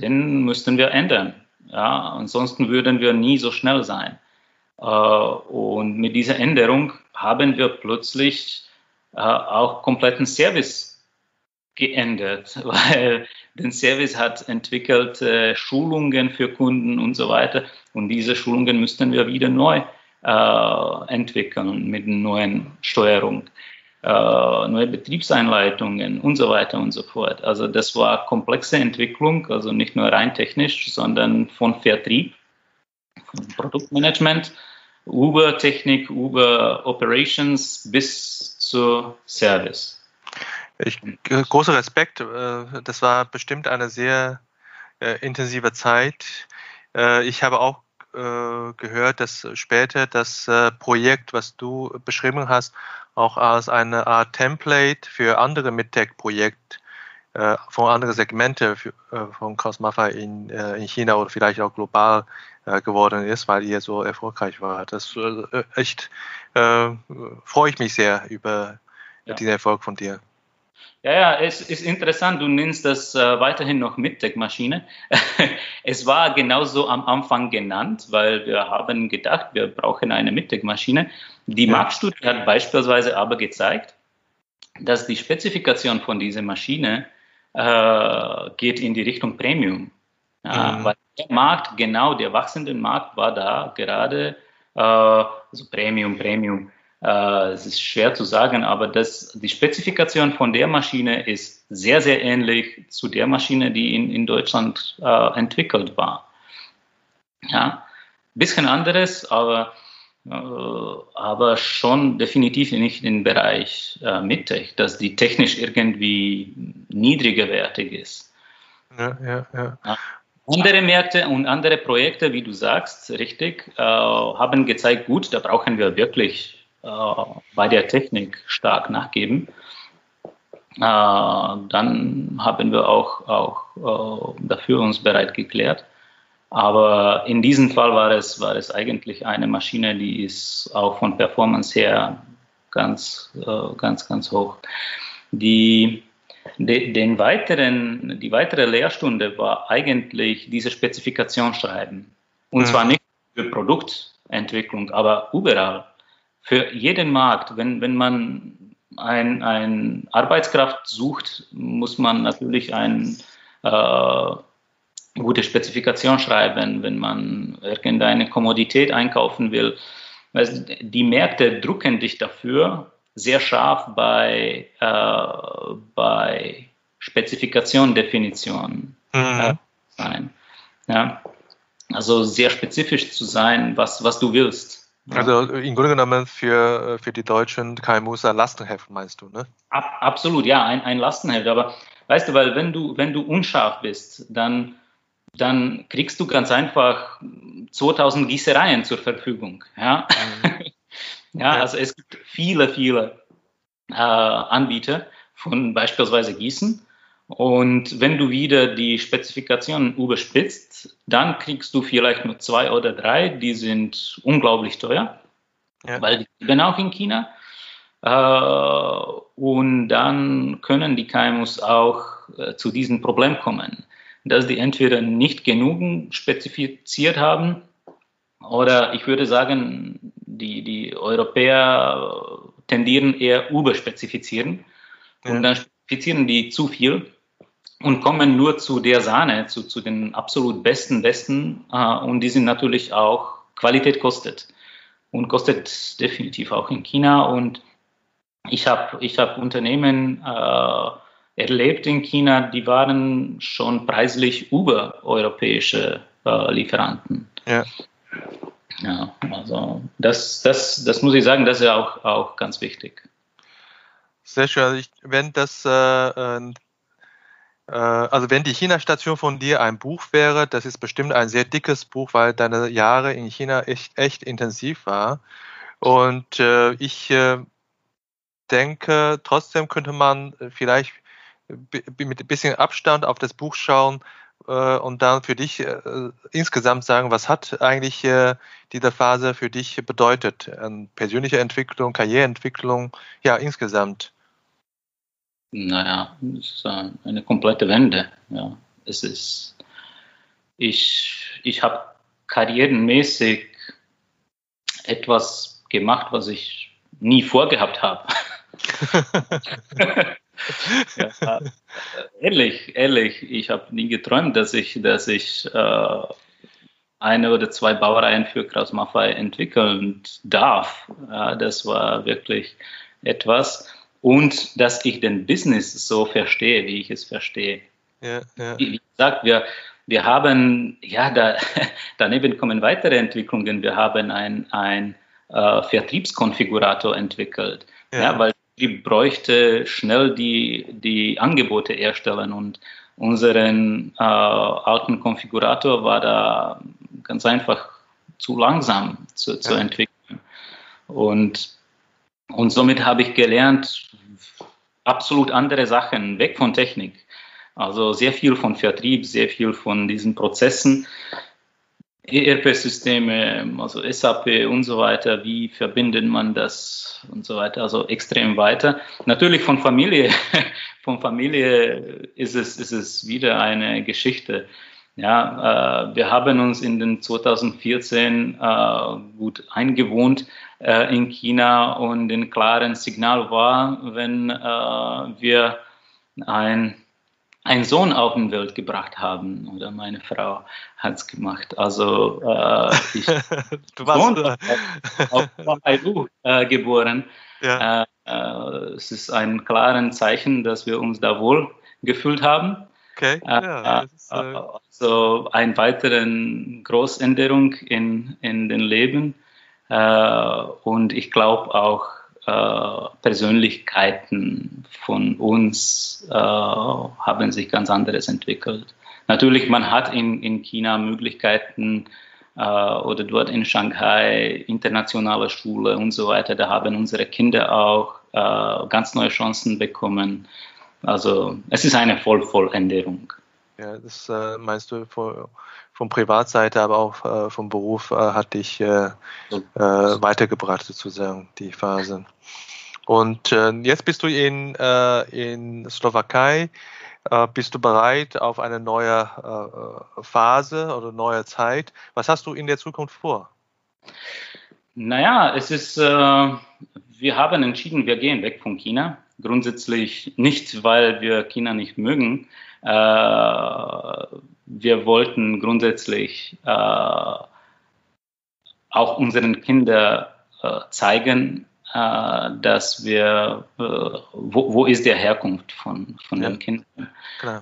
B: den müssten wir ändern. Ja, ansonsten würden wir nie so schnell sein. Äh, und mit dieser Änderung haben wir plötzlich äh, auch kompletten Service geändert, weil den Service hat entwickelt äh, Schulungen für Kunden und so weiter. Und diese Schulungen müssten wir wieder neu entwickeln mit neuen Steuerung äh, neue Betriebseinleitungen und so weiter und so fort. Also das war komplexe Entwicklung, also nicht nur rein technisch, sondern von Vertrieb, Produktmanagement, über Technik, über Operations bis zu Service.
A: Ich, großer Respekt, äh, das war bestimmt eine sehr äh, intensive Zeit. Äh, ich habe auch gehört, dass später das Projekt, was du beschrieben hast, auch als eine Art Template für andere MidTech-Projekte äh, von anderen Segmente für, äh, von Cosmafy in, äh, in China oder vielleicht auch global äh, geworden ist, weil ihr so erfolgreich war. Das äh, echt äh, freue ich mich sehr über ja. diesen Erfolg von dir.
B: Ja, ja, es ist interessant, du nennst das äh, weiterhin noch MidTech-Maschine. es war genauso am Anfang genannt, weil wir haben gedacht, wir brauchen eine MidTech-Maschine. Die ja. Marktstudie hat beispielsweise aber gezeigt, dass die Spezifikation von dieser Maschine äh, geht in die Richtung Premium. Ja, mhm. Weil der Markt, genau der wachsende Markt war da gerade, äh, also Premium, Premium. Äh, es ist schwer zu sagen, aber das, die Spezifikation von der Maschine ist sehr, sehr ähnlich zu der Maschine, die in, in Deutschland äh, entwickelt war. Ja, bisschen anderes, aber äh, aber schon definitiv nicht im Bereich äh, Mittech, dass die technisch irgendwie niedrigerwertig ist. Ja, ja, ja. ja. Andere Märkte und andere Projekte, wie du sagst, richtig, äh, haben gezeigt, gut, da brauchen wir wirklich äh, bei der Technik stark nachgeben. Äh, dann haben wir auch, auch äh, dafür uns bereit geklärt. Aber in diesem Fall war es, war es eigentlich eine Maschine, die ist auch von Performance her ganz, äh, ganz, ganz hoch. Die, den weiteren, die weitere Lehrstunde war eigentlich diese Spezifikation schreiben. Und mhm. zwar nicht für Produktentwicklung, aber überall. Für jeden Markt. Wenn, wenn man ein, ein Arbeitskraft sucht, muss man natürlich ein äh, gute Spezifikation schreiben, wenn man irgendeine Kommodität einkaufen will. Also die Märkte drucken dich dafür sehr scharf bei, äh, bei Spezifikation, Definition mhm. äh, sein. Ja? Also sehr spezifisch zu sein, was, was du willst.
A: Also im Grunde genommen für, für die deutschen KMUs ein Lastenheft, meinst du, ne?
B: Ab, absolut, ja, ein, ein Lastenheft. Aber weißt du, weil wenn du, wenn du unscharf bist, dann dann kriegst du ganz einfach 2000 Gießereien zur Verfügung. Ja, mhm. ja also es gibt viele, viele äh, Anbieter von beispielsweise Gießen. Und wenn du wieder die Spezifikationen überspitzt, dann kriegst du vielleicht nur zwei oder drei, die sind unglaublich teuer, ja. weil die leben auch in China. Äh, und dann können die KMUs auch äh, zu diesem Problem kommen dass die entweder nicht genug spezifiziert haben oder ich würde sagen, die, die Europäer tendieren eher überspezifizieren und dann spezifizieren die zu viel und kommen nur zu der Sahne, zu, zu den absolut besten, besten äh, und die sind natürlich auch Qualität kostet und kostet definitiv auch in China und ich habe ich hab Unternehmen äh, erlebt in China, die waren schon preislich über europäische äh, Lieferanten. Ja. Ja, also das, das, das muss ich sagen, das ist ja auch, auch ganz wichtig.
A: Sehr schön. Also ich, wenn das, äh, äh, also wenn die China-Station von dir ein Buch wäre, das ist bestimmt ein sehr dickes Buch, weil deine Jahre in China echt, echt intensiv war. Und äh, ich äh, denke, trotzdem könnte man vielleicht mit ein bisschen Abstand auf das Buch schauen äh, und dann für dich äh, insgesamt sagen, was hat eigentlich äh, diese Phase für dich bedeutet? Ähm, persönliche Entwicklung, Karriereentwicklung, ja, insgesamt.
B: Naja, es ist eine komplette Wende. Ja, es ist, ich, ich habe karrierenmäßig etwas gemacht, was ich nie vorgehabt habe. ja, ehrlich, ehrlich, ich habe nie geträumt, dass ich, dass ich äh, eine oder zwei Baureihen für Kraus Maffei entwickeln darf. Ja, das war wirklich etwas. Und dass ich den Business so verstehe, wie ich es verstehe. Ja, ja. Wie, wie gesagt, wir, wir haben, ja, da, daneben kommen weitere Entwicklungen. Wir haben ein, ein äh, Vertriebskonfigurator entwickelt, ja. ja. weil die bräuchte schnell die, die Angebote erstellen und unseren äh, alten Konfigurator war da ganz einfach zu langsam zu, zu entwickeln. Und, und somit habe ich gelernt, absolut andere Sachen, weg von Technik. Also sehr viel von Vertrieb, sehr viel von diesen Prozessen. ERP-Systeme, also SAP und so weiter, wie verbindet man das und so weiter, also extrem weiter. Natürlich von Familie, von Familie ist es, ist es wieder eine Geschichte. Ja, äh, wir haben uns in den 2014 äh, gut eingewohnt äh, in China und ein klares Signal war, wenn äh, wir ein einen Sohn auf die Welt gebracht haben oder meine Frau hat es gemacht. Also äh, ich du warst Sohn auf, auf Peru äh, geboren. Ja. Äh, äh, es ist ein klares Zeichen, dass wir uns da wohl gefühlt haben. Okay. Äh, ja, ist, äh, also eine weitere Großänderung in, in den Leben. und ich glaube auch, äh, Persönlichkeiten von uns äh, haben sich ganz anderes entwickelt. Natürlich, man hat in, in China Möglichkeiten äh, oder dort in Shanghai internationale Schule und so weiter. Da haben unsere Kinder auch äh, ganz neue Chancen bekommen. Also es ist eine Vollvolländerung.
A: Ja, das äh, meinst du vor, von Privatseite, aber auch äh, vom Beruf äh, hat dich äh, äh, weitergebracht, sozusagen, die Phase. Und äh, jetzt bist du in, äh, in Slowakei. Bist du bereit auf eine neue Phase oder neue Zeit? Was hast du in der Zukunft vor?
B: Naja, es ist, wir haben entschieden, wir gehen weg von China. Grundsätzlich nicht, weil wir China nicht mögen, äh, wir wollten grundsätzlich äh, auch unseren Kindern äh, zeigen, äh, dass wir, äh, wo, wo, ist der Herkunft von, von ja. den Kindern.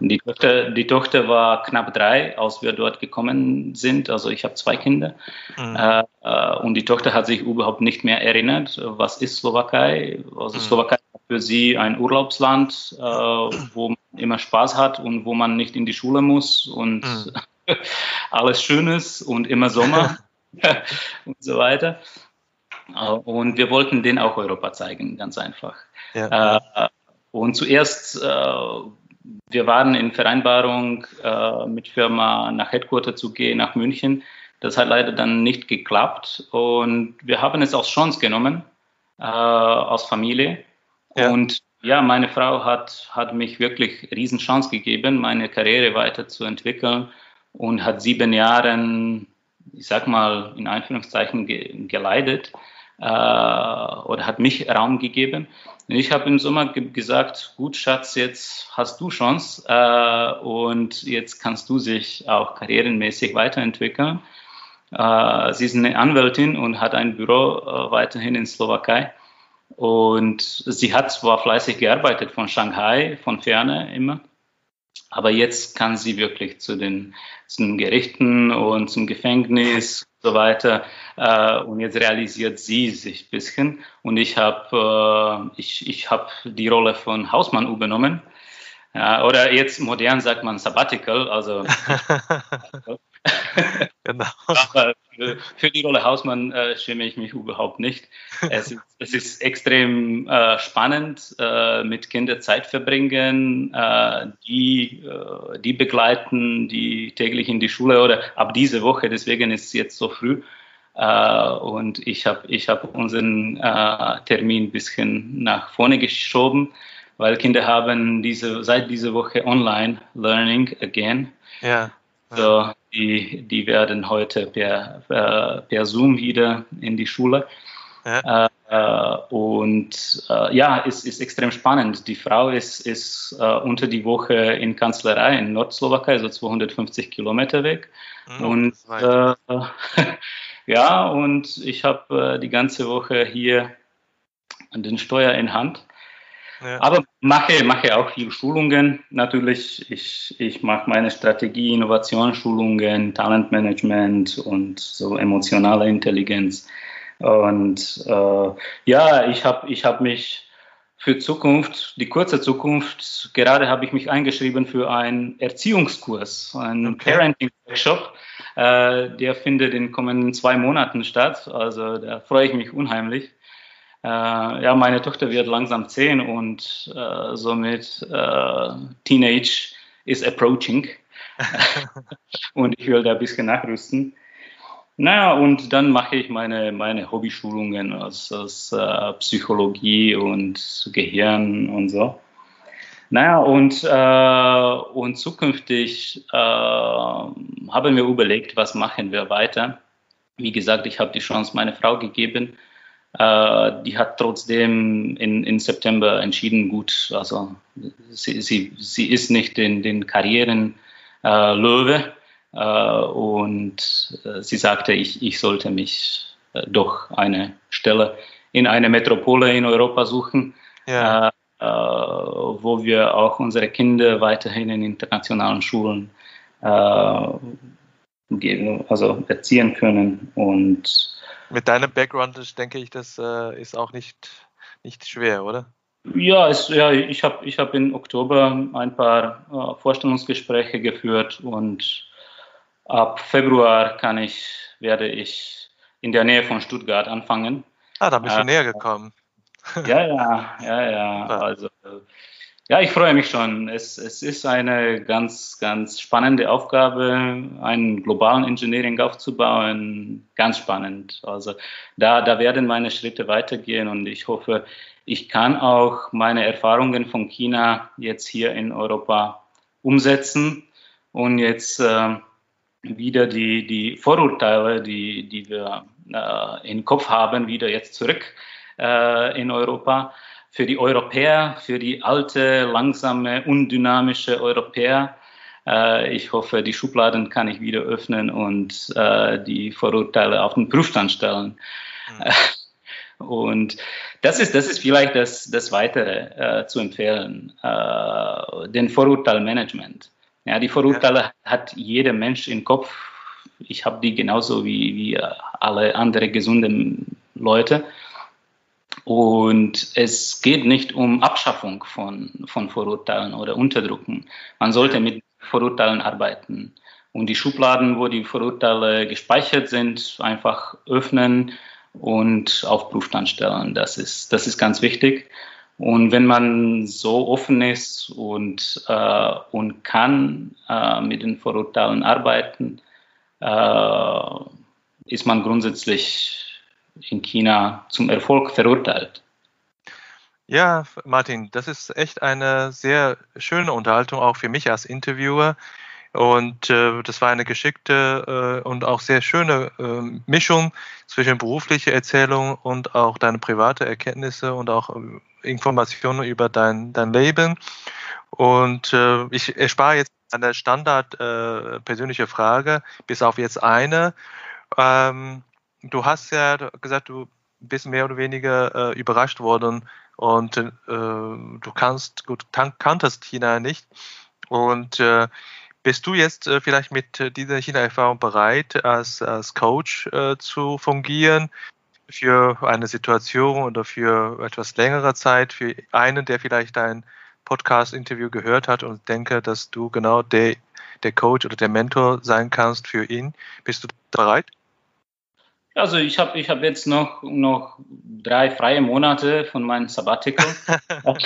B: Die Tochter, die Tochter war knapp drei, als wir dort gekommen sind. Also ich habe zwei Kinder. Mhm. Äh, und die Tochter hat sich überhaupt nicht mehr erinnert, was ist Slowakei. Also mhm. Slowakei für sie ein Urlaubsland, wo man immer Spaß hat und wo man nicht in die Schule muss und mhm. alles schön ist und immer Sommer und so weiter. Äh, und wir wollten den auch Europa zeigen, ganz einfach. Ja. Äh, und zuerst, äh, wir waren in Vereinbarung mit Firma nach Headquarter zu gehen, nach München. Das hat leider dann nicht geklappt und wir haben es als Chance genommen, als Familie. Ja. Und ja, meine Frau hat, hat mich wirklich Riesenchance gegeben, meine Karriere weiterzuentwickeln und hat sieben Jahre, ich sag mal, in Anführungszeichen ge geleitet äh, oder hat mich Raum gegeben. Und ich habe im Sommer ge gesagt, gut Schatz, jetzt hast du Chance äh, und jetzt kannst du sich auch karrierenmäßig weiterentwickeln. Äh, sie ist eine Anwältin und hat ein Büro äh, weiterhin in Slowakei. Und sie hat zwar fleißig gearbeitet von Shanghai, von ferne immer, aber jetzt kann sie wirklich zu den, zu den Gerichten und zum Gefängnis und so weiter. Äh, und jetzt realisiert sie sich ein bisschen. Und ich habe äh, ich, ich hab die Rolle von Hausmann übernommen. Oder jetzt modern sagt man Sabbatical, also genau. Aber für die Rolle Hausmann äh, schäme ich mich überhaupt nicht. Es ist, es ist extrem äh, spannend, äh, mit Kindern Zeit verbringen, äh, die, äh, die begleiten, die täglich in die Schule oder ab diese Woche, deswegen ist es jetzt so früh. Äh, und ich habe ich hab unseren Termin ein bisschen nach vorne geschoben, weil Kinder haben diese, seit dieser Woche Online Learning again. Ja. So, die, die werden heute per, per, per Zoom wieder in die Schule. Ja. Äh, und äh, ja, es ist extrem spannend. Die Frau ist, ist äh, unter die Woche in Kanzlerei in Nordslowakei, so 250 Kilometer weg. Mhm, und äh, ja, und ich habe äh, die ganze Woche hier den Steuer in Hand. Aber mache, mache auch viel Schulungen. Natürlich, ich, ich mache meine Strategie, Innovationsschulungen, Talentmanagement und so emotionale Intelligenz. Und äh, ja, ich habe ich hab mich für Zukunft, die kurze Zukunft, gerade habe ich mich eingeschrieben für einen Erziehungskurs, einen okay. Parenting-Workshop. Äh, der findet in kommenden zwei Monaten statt. Also da freue ich mich unheimlich. Äh, ja, meine Tochter wird langsam zehn und äh, somit äh, Teenage is approaching. und ich will da ein bisschen nachrüsten. Naja, und dann mache ich meine, meine Hobbyschulungen aus, aus äh, Psychologie und Gehirn und so. Naja, und, äh, und zukünftig äh, haben wir überlegt, was machen wir weiter. Wie gesagt, ich habe die Chance meiner Frau gegeben. Äh, die hat trotzdem in, in September entschieden, gut, also sie, sie, sie ist nicht in den Karrieren äh, Löwe äh, und äh, sie sagte, ich, ich sollte mich äh, doch eine Stelle in einer Metropole in Europa suchen. Ja. Äh, wo wir auch unsere Kinder weiterhin in internationalen Schulen geben, also erziehen können und
A: mit deinem Background denke ich, das äh, ist auch nicht, nicht schwer, oder?
B: Ja, es, ja ich habe ich hab im Oktober ein paar äh, Vorstellungsgespräche geführt und ab Februar kann ich, werde ich in der Nähe von Stuttgart anfangen.
A: Ah, da bist du äh, näher gekommen.
B: Ja, ja, ja, ja. Also ja, ich freue mich schon. Es, es ist eine ganz, ganz spannende Aufgabe, einen globalen Engineering aufzubauen. Ganz spannend. Also da, da werden meine Schritte weitergehen und ich hoffe, ich kann auch meine Erfahrungen von China jetzt hier in Europa umsetzen und jetzt äh, wieder die, die Vorurteile, die, die wir äh, im Kopf haben, wieder jetzt zurück äh, in Europa für die Europäer, für die alte, langsame, undynamische Europäer. Äh, ich hoffe, die Schubladen kann ich wieder öffnen und äh, die Vorurteile auf den Prüfstand stellen. Mhm. Und das ist, das ist vielleicht das, das Weitere äh, zu empfehlen, äh, den Vorurteilmanagement. Ja, die Vorurteile ja. hat jeder Mensch im Kopf. Ich habe die genauso wie, wie alle anderen gesunden Leute. Und es geht nicht um Abschaffung von, von Vorurteilen oder Unterdrücken. Man sollte mit Vorurteilen arbeiten und die Schubladen, wo die Vorurteile gespeichert sind, einfach öffnen und auf Prüfstand stellen. Das ist, das ist ganz wichtig. Und wenn man so offen ist und, äh, und kann äh, mit den Vorurteilen arbeiten, äh, ist man grundsätzlich in China zum Erfolg verurteilt.
A: Ja, Martin, das ist echt eine sehr schöne Unterhaltung, auch für mich als Interviewer. Und äh, das war eine geschickte äh, und auch sehr schöne äh, Mischung zwischen beruflicher Erzählung und auch deine private Erkenntnisse und auch äh, Informationen über dein, dein Leben. Und äh, ich erspare jetzt eine standard äh, persönliche Frage, bis auf jetzt eine. Ähm, du hast ja gesagt, du bist mehr oder weniger äh, überrascht worden und äh, du kannst, gut, kanntest China nicht. Und äh, bist du jetzt äh, vielleicht mit dieser China-Erfahrung bereit, als, als Coach äh, zu fungieren für eine Situation oder für etwas längere Zeit, für einen, der vielleicht dein Podcast-Interview gehört hat und denke, dass du genau der, der Coach oder der Mentor sein kannst für ihn? Bist du bereit?
B: Also ich habe ich hab jetzt noch, noch drei freie Monate von meinem Sabbatical.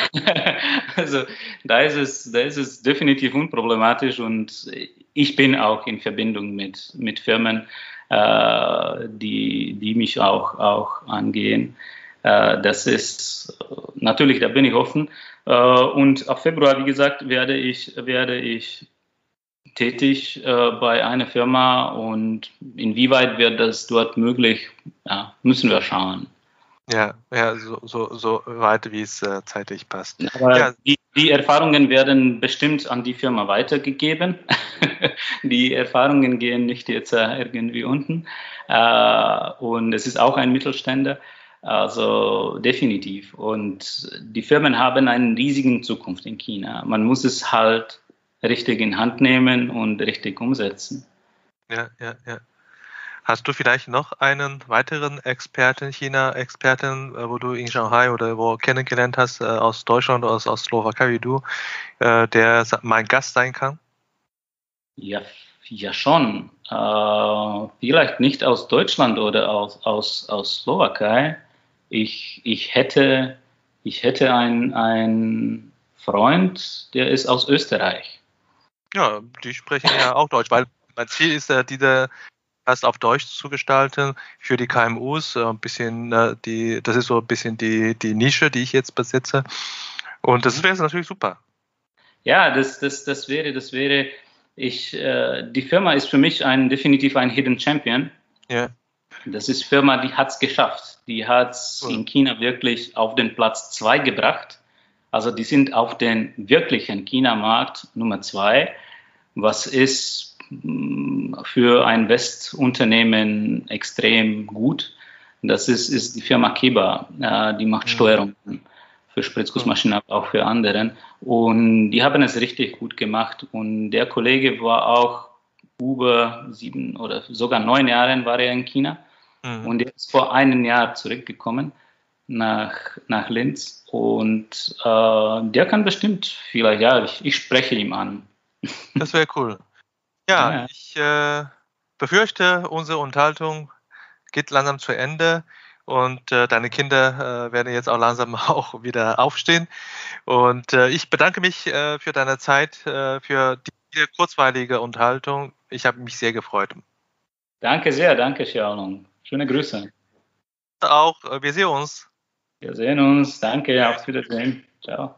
B: also da ist, es, da ist es definitiv unproblematisch und ich bin auch in Verbindung mit, mit Firmen, äh, die, die mich auch, auch angehen. Äh, das ist natürlich, da bin ich offen. Äh, und ab Februar, wie gesagt, werde ich, werde ich tätig äh, bei einer Firma und inwieweit wird das dort möglich, ja, müssen wir schauen.
A: Ja, ja, so, so, so weit, wie es äh, zeitlich passt. Ja.
B: die, die, Erfahrungen werden bestimmt an die Firma weitergegeben. die Erfahrungen gehen nicht jetzt äh, irgendwie unten. Äh, und es ist auch ein Mittelständler. Also definitiv. Und die Firmen haben eine riesige Zukunft in China. Man muss es halt richtig in Hand nehmen und richtig umsetzen.
A: Ja, ja, ja. Hast du vielleicht noch einen weiteren Experten, China-Experten, äh, wo du in Shanghai oder wo kennengelernt hast, äh, aus Deutschland oder aus, aus Slowakei wie du, äh, der mein Gast sein kann?
B: Ja, ja schon. Äh, vielleicht nicht aus Deutschland oder aus, aus, aus Slowakei. Ich, ich hätte, ich hätte einen Freund, der ist aus Österreich.
A: Ja, die sprechen ja auch Deutsch, weil mein Ziel ist ja, diese erst auf Deutsch zu gestalten für die KMUs. Ein bisschen äh, die, das ist so ein bisschen die, die Nische, die ich jetzt besitze. Und das wäre natürlich super.
B: Ja, das, das, das wäre, das wäre, ich, äh, die Firma ist für mich ein, definitiv ein Hidden Champion. Ja. Das ist Firma, die hat es geschafft. Die hat es cool. in China wirklich auf den Platz zwei gebracht. Also die sind auf den wirklichen China-Markt Nummer zwei, was ist mm, für ein Westunternehmen extrem gut. Das ist, ist die Firma Kiba, die macht mhm. Steuerung für Spritzgussmaschinen, aber auch für anderen. Und die haben es richtig gut gemacht. Und der Kollege war auch über sieben oder sogar neun Jahren war er in China. Mhm. Und er ist vor einem Jahr zurückgekommen nach, nach Linz. Und äh, der kann bestimmt vielleicht, ja, ich, ich spreche ihm an.
A: Das wäre cool. Ja, ja. ich äh, befürchte, unsere Unterhaltung geht langsam zu Ende und äh, deine Kinder äh, werden jetzt auch langsam auch wieder aufstehen. Und äh, ich bedanke mich äh, für deine Zeit, für die kurzweilige Unterhaltung. Ich habe mich sehr gefreut.
B: Danke sehr, danke Xiaolong. Schöne Grüße.
A: Auch, wir sehen uns.
B: Wir sehen uns. Danke, auf Wiedersehen. Ciao.